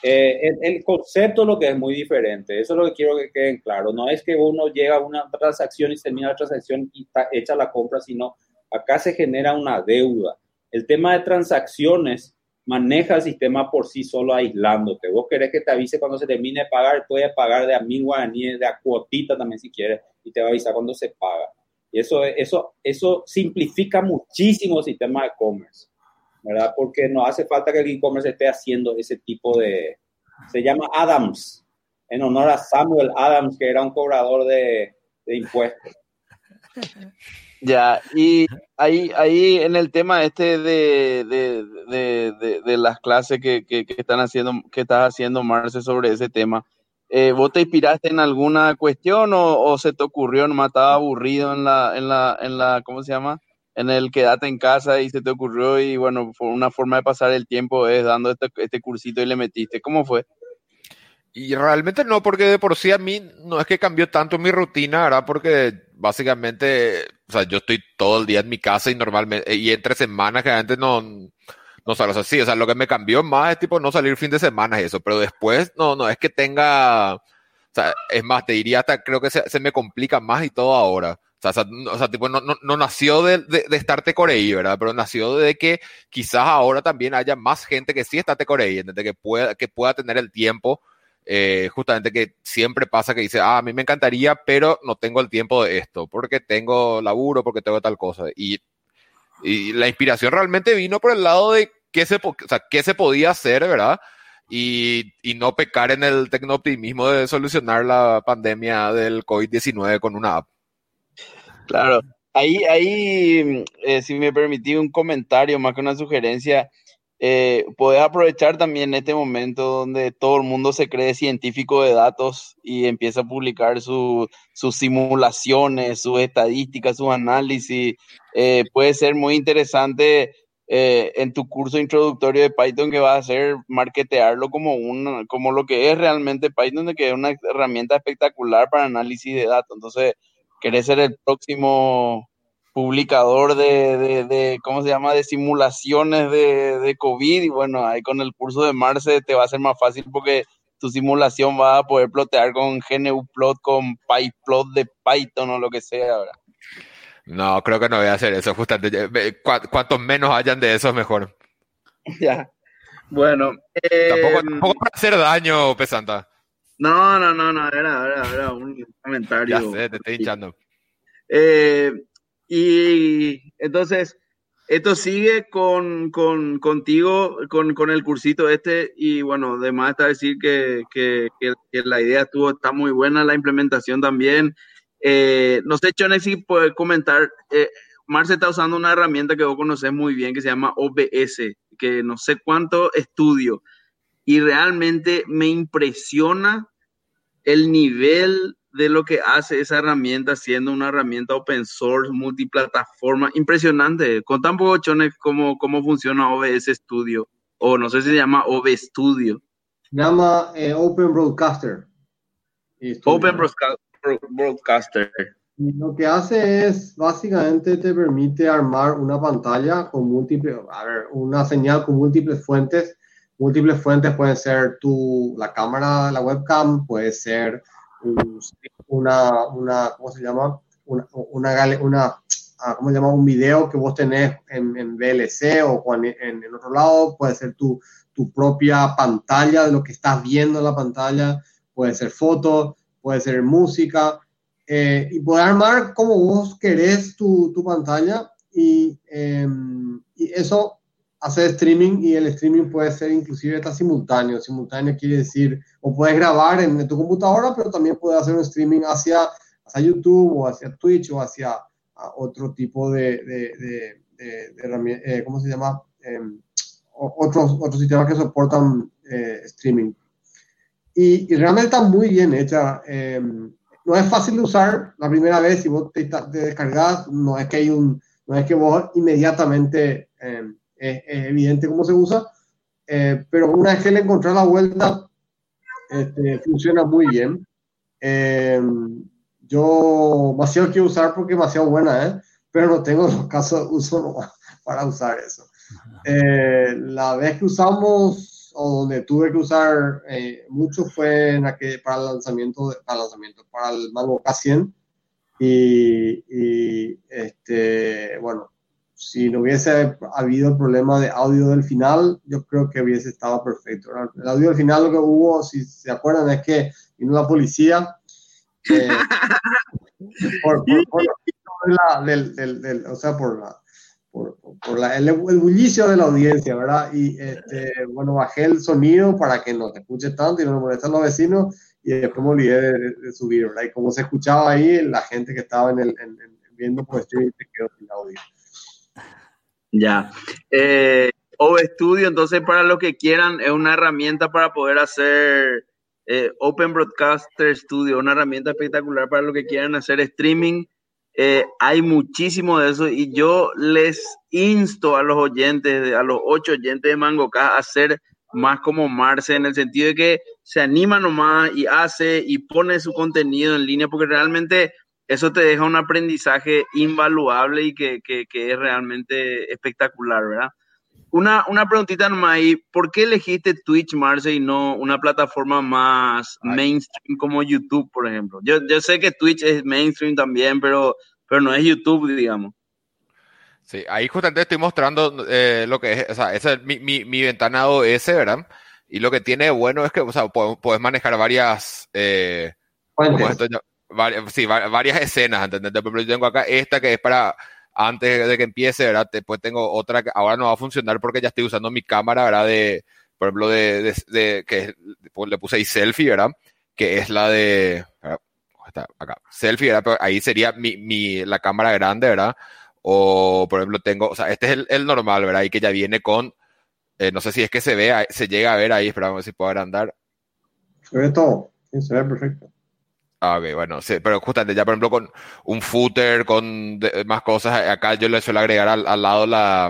Eh, el, el, concepto lo que es muy diferente, eso es lo que quiero que queden claro, no es que uno llega a una transacción y termina la transacción y está hecha la compra, sino acá se genera una deuda. El tema de transacciones maneja el sistema por sí solo aislándote. Vos querés que te avise cuando se termine de pagar, puede pagar de a mil guaraníes, de a cuotita también si quieres, y te va a avisar cuando se paga. Y eso, eso, eso simplifica muchísimo el sistema de e-commerce. ¿Verdad? Porque no hace falta que el e-commerce esté haciendo ese tipo de... Se llama Adams, en honor a Samuel Adams, que era un cobrador de, de impuestos. Ya, y ahí, ahí en el tema este de, de, de, de las clases que, que, están haciendo, que estás haciendo, Marce, sobre ese tema, eh, ¿vos te inspiraste en alguna cuestión o, o, se te ocurrió, nomás estaba aburrido en la, en la, en la, ¿cómo se llama? En el quedate en casa y se te ocurrió y bueno, una forma de pasar el tiempo es dando este, este cursito y le metiste. ¿Cómo fue? Y realmente no, porque de por sí a mí no es que cambió tanto mi rutina, ¿verdad? Porque básicamente, o sea, yo estoy todo el día en mi casa y normalmente, y entre semanas que antes no, no salgo, o sea, sí, o sea, lo que me cambió más es tipo no salir fin de semana y eso, pero después no, no es que tenga, o sea, es más, te diría hasta creo que se, se me complica más y todo ahora. O sea, o sea, tipo, no, no, no nació de, de, de, estar Tecorei, ¿verdad? Pero nació de que quizás ahora también haya más gente que sí está Tecorei, ¿entendés? Que pueda, que pueda tener el tiempo, eh, justamente que siempre pasa que dice, ah, a mí me encantaría, pero no tengo el tiempo de esto, porque tengo laburo, porque tengo tal cosa. Y, y la inspiración realmente vino por el lado de qué se, o sea, qué se podía hacer, ¿verdad? Y, y, no pecar en el tecnooptimismo de solucionar la pandemia del COVID-19 con una app. Claro, ahí, ahí eh, si me permití un comentario más que una sugerencia, eh, podés aprovechar también este momento donde todo el mundo se cree científico de datos y empieza a publicar su, sus simulaciones, sus estadísticas, sus análisis. Eh, puede ser muy interesante eh, en tu curso introductorio de Python que vas a hacer, marketearlo como, un, como lo que es realmente Python, que es una herramienta espectacular para análisis de datos. Entonces, querés ser el próximo publicador de, de, de, ¿cómo se llama?, de simulaciones de, de, COVID y bueno, ahí con el curso de Marce te va a ser más fácil porque tu simulación va a poder plotear con GNU-plot, con PyPlot de Python o lo que sea, ¿verdad? No, creo que no voy a hacer eso, justamente. Cuantos menos hayan de eso, mejor. <laughs> Ya. Bueno. Eh, tampoco, tampoco para hacer daño, Pesanta. No, no, no, no, era, era, era un comentario. Ya sé, te estoy hinchando. Eh, y entonces, esto sigue con, con contigo, con, con, el cursito este, y bueno, además está decir que, que, que, que, la idea estuvo, está muy buena, la implementación también. Eh, no sé, Chone, si puede comentar, eh, Marce está usando una herramienta que vos conocés muy bien que se llama OBS, que no sé cuánto estudio. Y realmente me impresiona el nivel de lo que hace esa herramienta siendo una herramienta open source, multiplataforma, impresionante. Con tan poco chones cómo, cómo funciona OBS Studio, o no sé si se llama OB Studio. Se llama eh, Open Broadcaster. Open Broadcaster. Y lo que hace es, básicamente te permite armar una pantalla con múltiples, a ver, una señal con múltiples fuentes. Múltiples fuentes pueden ser tu, la cámara, la webcam, puede ser una, una, ¿cómo se llama? Una, una, una ah, ¿cómo se llama? Un video que vos tenés en, en VLC o en, en, otro lado, puede ser tu, tu propia pantalla de lo que estás viendo en la pantalla, puede ser foto, puede ser música, eh, y poder armar como vos querés tu, tu pantalla y, eh, y, eso hace streaming y el streaming puede ser inclusive está simultáneo. Simultáneo quiere decir, o puedes grabar en, tu computadora, pero también puedes hacer un streaming hacia, hacia YouTube o hacia Twitch o hacia otro tipo de, de, de, de eh, ¿cómo se llama? Em, otros, otros sistemas que soportan eh, streaming. Y, y, realmente está muy bien hecha. Eh, no es fácil de usar la primera vez si vos te, te descargas, no es que hay un, no es que vos inmediatamente eh, es, es, evidente cómo se usa, eh, pero una vez que le encontré la vuelta, este, funciona muy bien. Eh, yo demasiado quiero usar porque es demasiado buena, ¿eh? pero no tengo los casos de uso <laughs> para usar eso. Eh, la vez que usamos o donde tuve que usar eh, mucho fue en aquel, para el lanzamiento, de, para el lanzamiento, para el Mango K100 y, y este, bueno, si no hubiese habido problema de audio del final, yo creo que hubiese estado perfecto. El audio del final lo que hubo, si se acuerdan, es que vino la policía eh, <laughs> por, por, por, la, del, del, del, o sea, por la, por, por la, el, el, bullicio de la audiencia, ¿verdad? Y este, bueno, bajé el sonido para que no te escuche tanto y no molestan los vecinos y después me olvidé de, de, de, subir, ¿verdad? Y como se escuchaba ahí, la gente que estaba en el, en, en, viendo por streaming se quedó sin audio. Ya. Eh, Studio, entonces, para los que quieran, es una herramienta para poder hacer eh, Open Broadcaster Studio, una herramienta espectacular para los que quieran hacer streaming. Eh, hay muchísimo de eso y yo les insto a los oyentes, a los ocho oyentes de MangoK a hacer más como Marce en el sentido de que se anima nomás y hace y pone su contenido en línea porque realmente eso te deja un aprendizaje invaluable y que, que, que es realmente espectacular, ¿verdad? Una, una preguntita nomás ahí, ¿por qué elegiste Twitch, Marce, y no una plataforma más Ay. mainstream como YouTube, por ejemplo? Yo, yo sé que Twitch es mainstream también, pero, pero no es YouTube, digamos. Sí, ahí justamente estoy mostrando eh, lo que es, o sea, esa es mi, mi, mi ventana OS, ¿verdad? Y lo que tiene bueno es que, o sea, puedes manejar varias... Eh, varias, sí, varias escenas, ¿entendés? Por ejemplo, yo tengo acá esta que es para antes de que empiece, ¿verdad? Después tengo otra que ahora no va a funcionar porque ya estoy usando mi cámara, ¿verdad? De, por ejemplo, de, de, de que le puse ahí selfie, ¿verdad? Que es la de, está acá, selfie, ¿verdad? Pero ahí sería mi, mi, la cámara grande, ¿verdad? O, por ejemplo, tengo, o sea, este es el, el normal, ¿verdad? Y que ya viene con, eh, no sé si es que se ve, se llega a ver ahí, esperamos si puedo agrandar. Se ve todo, se ve perfecto. Ah, ok, bueno, sí, pero justamente ya por ejemplo con un footer, con de, más cosas, acá yo le suelo agregar al, al lado la,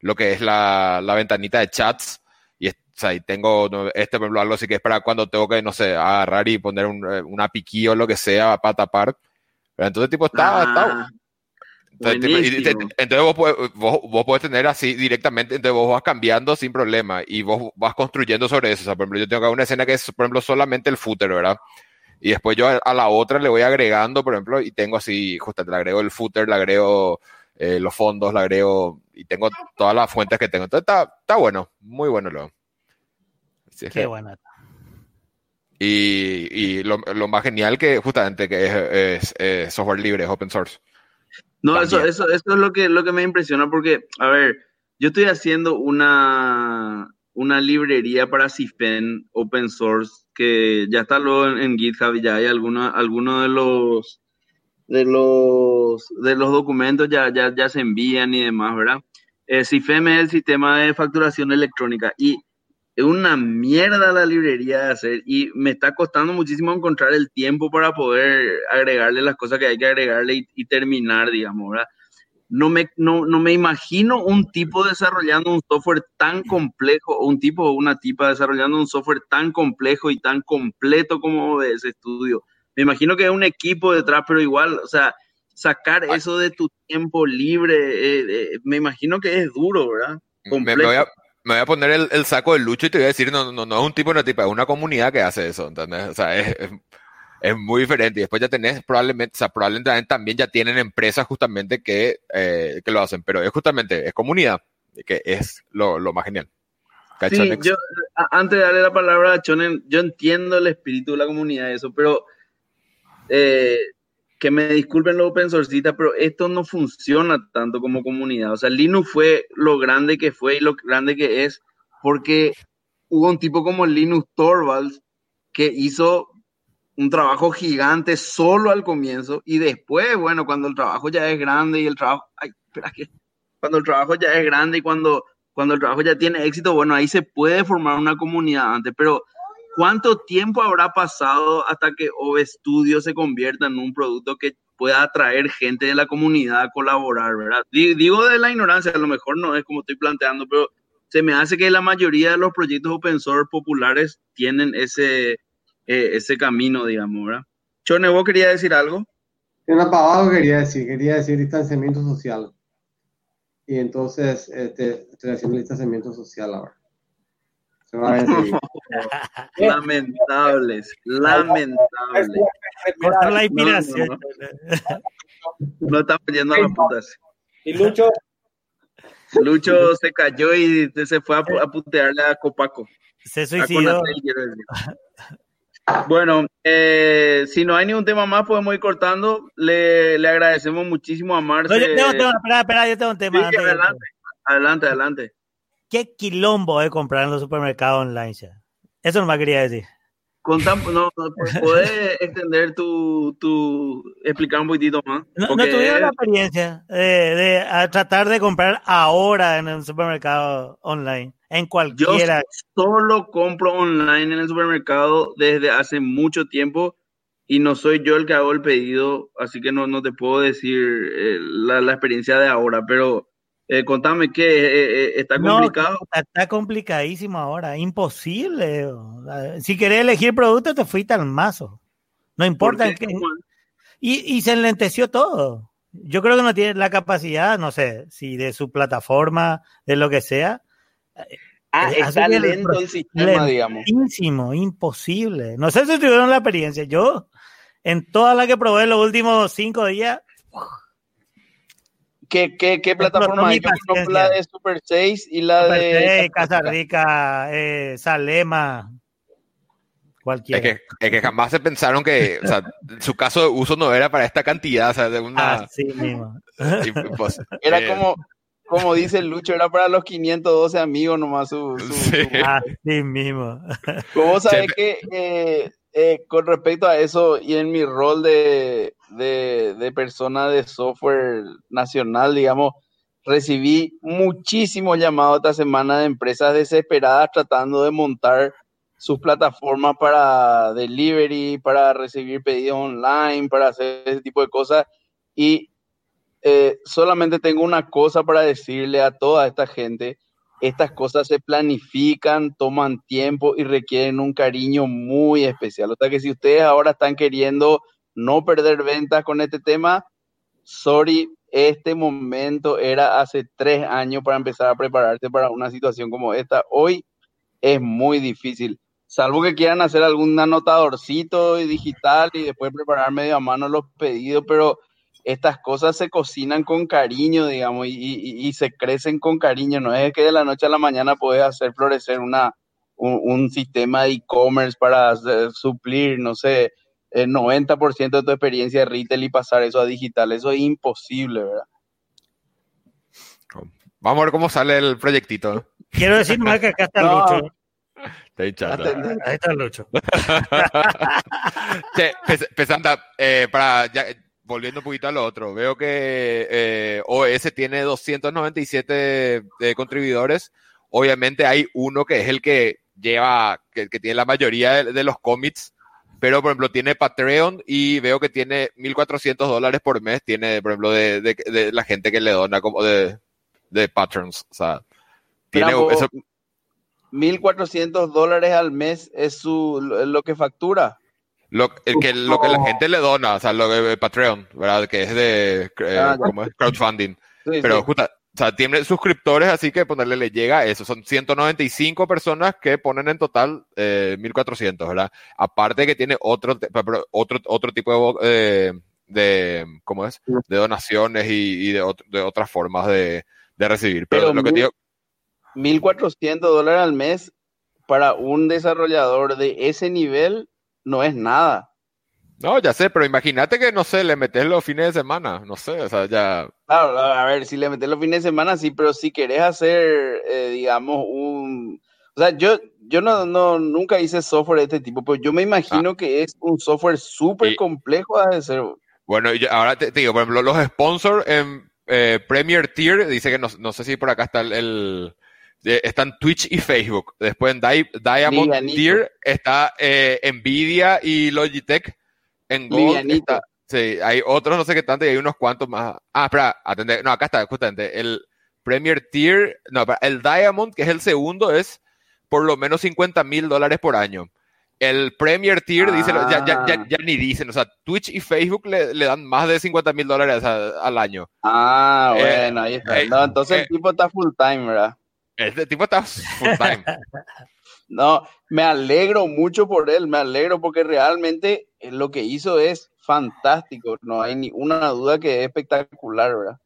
lo que es la, la, ventanita de chats y, o sea, y tengo este por ejemplo algo así que es para cuando tengo que, no sé, agarrar y poner un, eh, una piquilla o lo que sea para tapar. Pero entonces tipo está... Ah, está entonces, tipo, y, te, entonces vos, vos, vos puedes tener así directamente, entonces vos vas cambiando sin problema y vos vas construyendo sobre eso. O sea, por ejemplo, yo tengo una escena que es, por ejemplo, solamente el footer, ¿verdad? Y después yo a, la otra le voy agregando, por ejemplo, y tengo así, justamente le agrego el footer, le agrego eh, los fondos, le agrego, y tengo todas las fuentes que tengo. Entonces está, está bueno, muy bueno lo. Qué que, bueno. Y, y lo, lo, más genial que justamente que es, es, es software libre, es open source. No, eso, eso, eso es lo que, lo que me impresiona porque, a ver, yo estoy haciendo una, una librería para CIFEN open source que ya está luego en, GitHub y ya hay algunos alguno de los de los, de los documentos ya, ya, ya se envían y demás, ¿verdad? Eh, CIFEM es el sistema de facturación electrónica y es una mierda la librería de hacer y me está costando muchísimo encontrar el tiempo para poder agregarle las cosas que hay que agregarle y, y terminar, digamos, ¿verdad? No me, no, no me imagino un tipo desarrollando un software tan complejo, o un tipo o una tipa desarrollando un software tan complejo y tan completo como ese estudio. Me imagino que es un equipo detrás, pero igual, o sea, sacar eso de tu tiempo libre, eh, eh, me imagino que es duro, ¿verdad? Me, Complejo. me voy a, me voy a poner el, el saco de Lucho y te voy a decir, no, no, no es un tipo, una tipa, es una comunidad que hace eso, ¿entendés? O sea, es, es, es muy diferente. Y después ya tenés probablemente, o sea, probablemente también ya tienen empresas justamente que, eh, que lo hacen, pero es justamente, es comunidad, que es lo, lo más genial. Sí, yo, antes de darle la palabra a Chonen, yo entiendo el espíritu de la comunidad, eso, pero eh, que me disculpen los open sourceistas, pero esto no funciona tanto como comunidad. O sea, Linux fue lo grande que fue y lo grande que es, porque hubo un tipo como Linux Torvalds que hizo un trabajo gigante solo al comienzo y después, bueno, cuando el trabajo ya es grande y el trabajo, ay, espera que, cuando el trabajo ya es grande y cuando, cuando el trabajo ya tiene éxito, bueno, ahí se puede formar una comunidad antes, pero ¿cuánto tiempo habrá pasado hasta que OV Studio se convierta en un producto que pueda atraer gente de la comunidad a colaborar, ¿verdad? Di- Digo de la ignorancia, a lo mejor no es como estoy planteando, pero se me hace que la mayoría de los proyectos open source populares tienen ese, eh, ese camino, digamos, ¿verdad? Chone, ¿vos querías decir algo? Una pavada que quería decir, quería decir distanciamiento social. Y entonces este, estoy haciendo distanciamiento social ahora. Se va a ver <laughs> enseguida. Lamentables, lamentables. La No, inspiración. no, No estamos yendo a las putas. Y Lucho, Lucho se cayó y se fue a, pu- a putearle a Copaco. Se A suicidó. Conatel, quiero decir. Bueno, eh, si no hay ningún tema más, podemos ir cortando. Le, le agradecemos muchísimo a Marce. No, yo tengo un tema, espera, espera, yo tengo un tema. Sí, adelante, adelante, adelante. ¿Qué quilombo es comprar en los supermercados online ya? Eso no me quería decir. Contá- no, no, <laughs> ¿Puedes extender tu, tu, explicar un poquitito más? No, no tuvieron la experiencia de, de, a tratar de comprar ahora en el supermercado online, en yo cualquiera. solo compro online en el supermercado desde hace mucho tiempo y no soy yo el que hago el pedido, así que no, no te puedo decir eh, la, la experiencia de ahora, pero eh, contame que eh, está complicado. Está, está complicadísimo ahora, imposible. Si querés elegir producto, te fuiste al mazo. No importa. ¿Por qué? en qué- Y, y se enlenteció todo. Yo creo que no tiene la capacidad, no sé, si de su plataforma, de lo que sea. Ah, está el lento el sistema, digamos. Lentísimo, imposible. No sé si tuvieron la experiencia. Yo, en todas las que probé los últimos cinco días, ¿Qué, qué, qué plataforma hay? Yo la de Super 6 y la de... Supertech, Casa Rica, eh, Salema, Es cualquiera. que, es que jamás se pensaron que, o sea, su caso de uso no era para esta cantidad, o sea, de una... Así mismo. <laughs> impos- Era eh, como, como dice Lucho, era para los 512 amigos nomás su... su- Sí. su- Así mismo. ¿Cómo sabes que eh, eh, con respecto a eso y en mi rol de, de, de persona de software nacional, digamos, recibí muchísimos llamados esta semana de empresas desesperadas tratando de montar sus plataformas para delivery, para recibir pedidos online, para hacer ese tipo de cosas. Y eh, solamente tengo una cosa para decirle a toda esta gente estas cosas se planifican, toman tiempo y requieren un cariño muy especial. O sea que si ustedes ahora están queriendo no perder ventas con este tema, sorry, este momento era hace tres años para empezar a prepararse para una situación como esta. Hoy es muy difícil, salvo que quieran hacer algún anotadorcito digital y después preparar medio a mano los pedidos, pero estas cosas se cocinan con cariño, digamos, y, y- y se crecen con cariño. No es que de la noche a la mañana puedes hacer florecer una, un, un sistema de e-commerce para suplir, no sé, el 90% de tu experiencia de retail y pasar eso a digital. Eso es imposible, ¿verdad? Vamos a ver cómo sale el proyectito. Quiero decir más que acá está No. Lucho. Atendé. Ahí está Lucho. <laughs> Che, Pes- Pesanta, eh, para, ya, volviendo un poquito a lo otro, veo que eh, OS tiene 297 eh, contribuidores. Obviamente hay uno que es el que lleva, que, que tiene la mayoría de, de, los commits, pero por ejemplo tiene Patreon y veo que tiene 1.400 dólares por mes, tiene por ejemplo de, de, de, la gente que le dona como de, de patrons. O sea, tiene Bravo, eso, 1.400 dólares al mes es su, lo que factura. Lo, el que, lo que la gente le dona, o sea, lo de Patreon, ¿verdad? Que es de eh. ¿cómo es? crowdfunding. Sí, Pero sí. justa- o sea, tiene suscriptores, así que ponerle le llega a eso. Son 195 personas que ponen en total eh, 1400, ¿verdad? Aparte que tiene otro, otro, otro tipo de, eh, de, ¿cómo es? De donaciones y, y de, ot- de otras formas de, de recibir. Pero, Pero lo que digo, 1.400 dólares al mes para un desarrollador de ese nivel no es nada. no, ya sé, pero imagínate que, no sé, le metes los fines de semana, no sé, o sea, ya, Claro, a ver, si le metes los fines de semana, sí, pero si querés hacer, eh, digamos, un... O sea, yo, yo no, no, nunca hice software de este tipo, pero yo me imagino que es un software súper Ah. Y- complejo de hacer. Bueno, yo- ahora te, te digo, por ejemplo, los sponsors en eh, Premier Tier, dice que no, no sé si por acá está el, el- eh, están Twitch y Facebook. Después en Di- Diamond Livianito. Tier está eh, Nvidia y Logitech. En Gold está, sí, hay otros no sé qué tanto y hay unos cuantos más. Ah, espera, atende, no, acá está, justamente, el Premier Tier, no, espera, el Diamond, que es el segundo, es por lo menos 50 mil dólares por año. El Premier Tier dice, ya, ya, ya, Ah. ya ni dicen, o sea, Twitch y Facebook le, le dan más de 50 mil dólares al año. Ah, Eh, bueno, ahí está. eh, No, entonces eh. el tipo está full time, ¿verdad? Este tipo está full time. <laughs> No, me alegro mucho por él, me alegro porque realmente eh, lo que hizo es fantástico, no hay ni una duda que es espectacular, ¿verdad?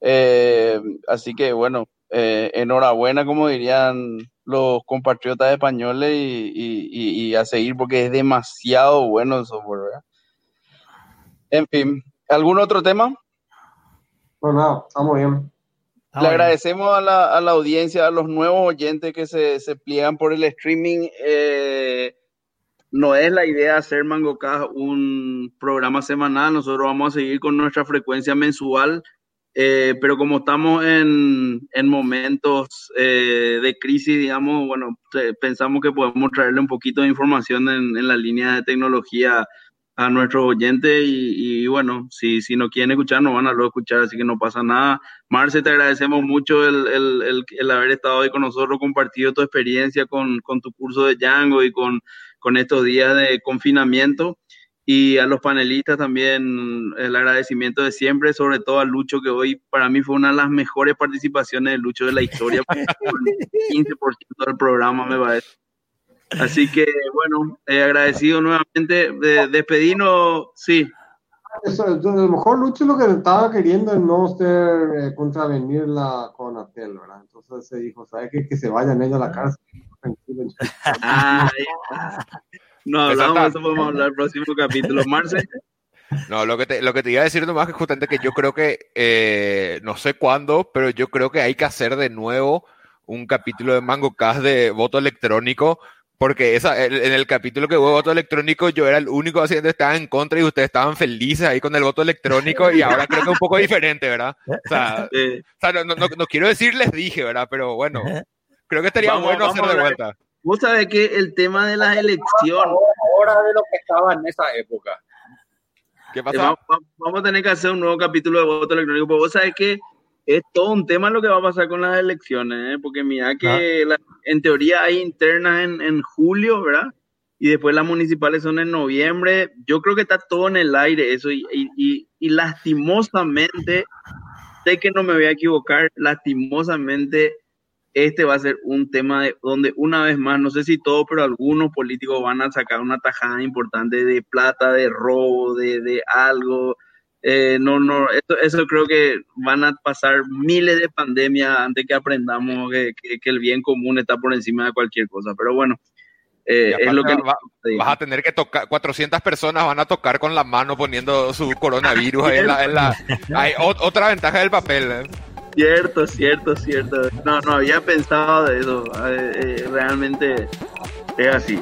Eh, así que bueno, eh, enhorabuena, como dirían los compatriotas españoles, y, y- y- y a seguir porque es demasiado bueno el software, ¿verdad? En fin, ¿algún otro tema? No, nada, estamos bien. Ah, Le bueno. agradecemos a la, a la audiencia, a los nuevos oyentes que se, se pliegan por el streaming. Eh, no es la idea hacer MangoCast un programa semanal, nosotros vamos a seguir con nuestra frecuencia mensual, eh, pero como estamos en, en momentos eh, de crisis, digamos, bueno, pensamos que podemos traerle un poquito de información en, en la línea de tecnología a nuestros oyentes y, y bueno, si, si no quieren escuchar, no van a luego escuchar, así que no pasa nada. Marce, te agradecemos mucho el, el, el, el haber estado hoy con nosotros, compartido tu experiencia con, con tu curso de Django y con, con estos días de confinamiento. Y a los panelistas también el agradecimiento de siempre, sobre todo a Lucho, que hoy para mí fue una de las mejores participaciones de Lucho de la historia, con el 15% del programa, me parece. Así que, bueno, eh, agradecido nuevamente. De, despedirnos, sí, Eso, a lo mejor Lucho lo que estaba queriendo es no ser eh, contravenirla con Atel, ¿verdad? Entonces se dijo, ¿sabes qué? Que se vayan ellos a la cárcel. <laughs> Tranquilo. Ah, no hablamos eso, podemos hablar el próximo capítulo. Marce, <laughs> No, lo que te, lo que te iba a decir nomás es justamente que yo creo que, eh, no sé cuándo, pero yo creo que hay que hacer de nuevo un capítulo de Mango Cast de voto electrónico, porque esa, en el capítulo que hubo voto electrónico yo era el único que estaba en contra y ustedes estaban felices ahí con el voto electrónico y ahora creo que es un poco diferente, ¿verdad? O sea, <laughs> eh, o sea, no, no, no- quiero decir les dije, ¿verdad? Pero bueno, creo que estaría Vamos- bueno vamos hacer a de vuelta. vos sabés que el tema de las elecciones, Ahora de lo que estaba en esa época. ¿Qué eh, pasa? vamos, vamos a tener que hacer un nuevo capítulo de voto electrónico, porque vos sabés que es todo un tema lo que va a pasar con las elecciones, ¿eh? porque mira que la- en teoría hay internas en, en julio, ¿verdad? Y después las municipales son en noviembre. Yo creo que está todo en el aire eso y, y- y- y lastimosamente, sé que no me voy a equivocar, lastimosamente este va a ser un tema de, donde una vez más, no sé si todos, pero algunos políticos van a sacar una tajada importante de plata, de robo, de, de algo. Eh, no, no, eso, eso creo que van a pasar miles de pandemias antes que aprendamos que, que- que el bien común está por encima de cualquier cosa. Pero bueno, eh, es lo que... va- Vas a tener que tocar, 400 personas van a tocar con la mano poniendo su coronavirus ahí en la... en la- hay ot- otra ventaja del papel. ¿eh? Cierto, cierto, cierto. No, no había pensado de eso. Eh, realmente es así.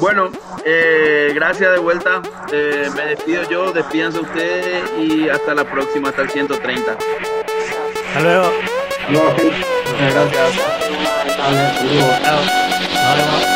Bueno, eh, gracias de vuelta. Eh, me despido yo, despídanse ustedes y hasta la próxima, hasta el 130. Hasta luego. No, gracias. Nos vemos.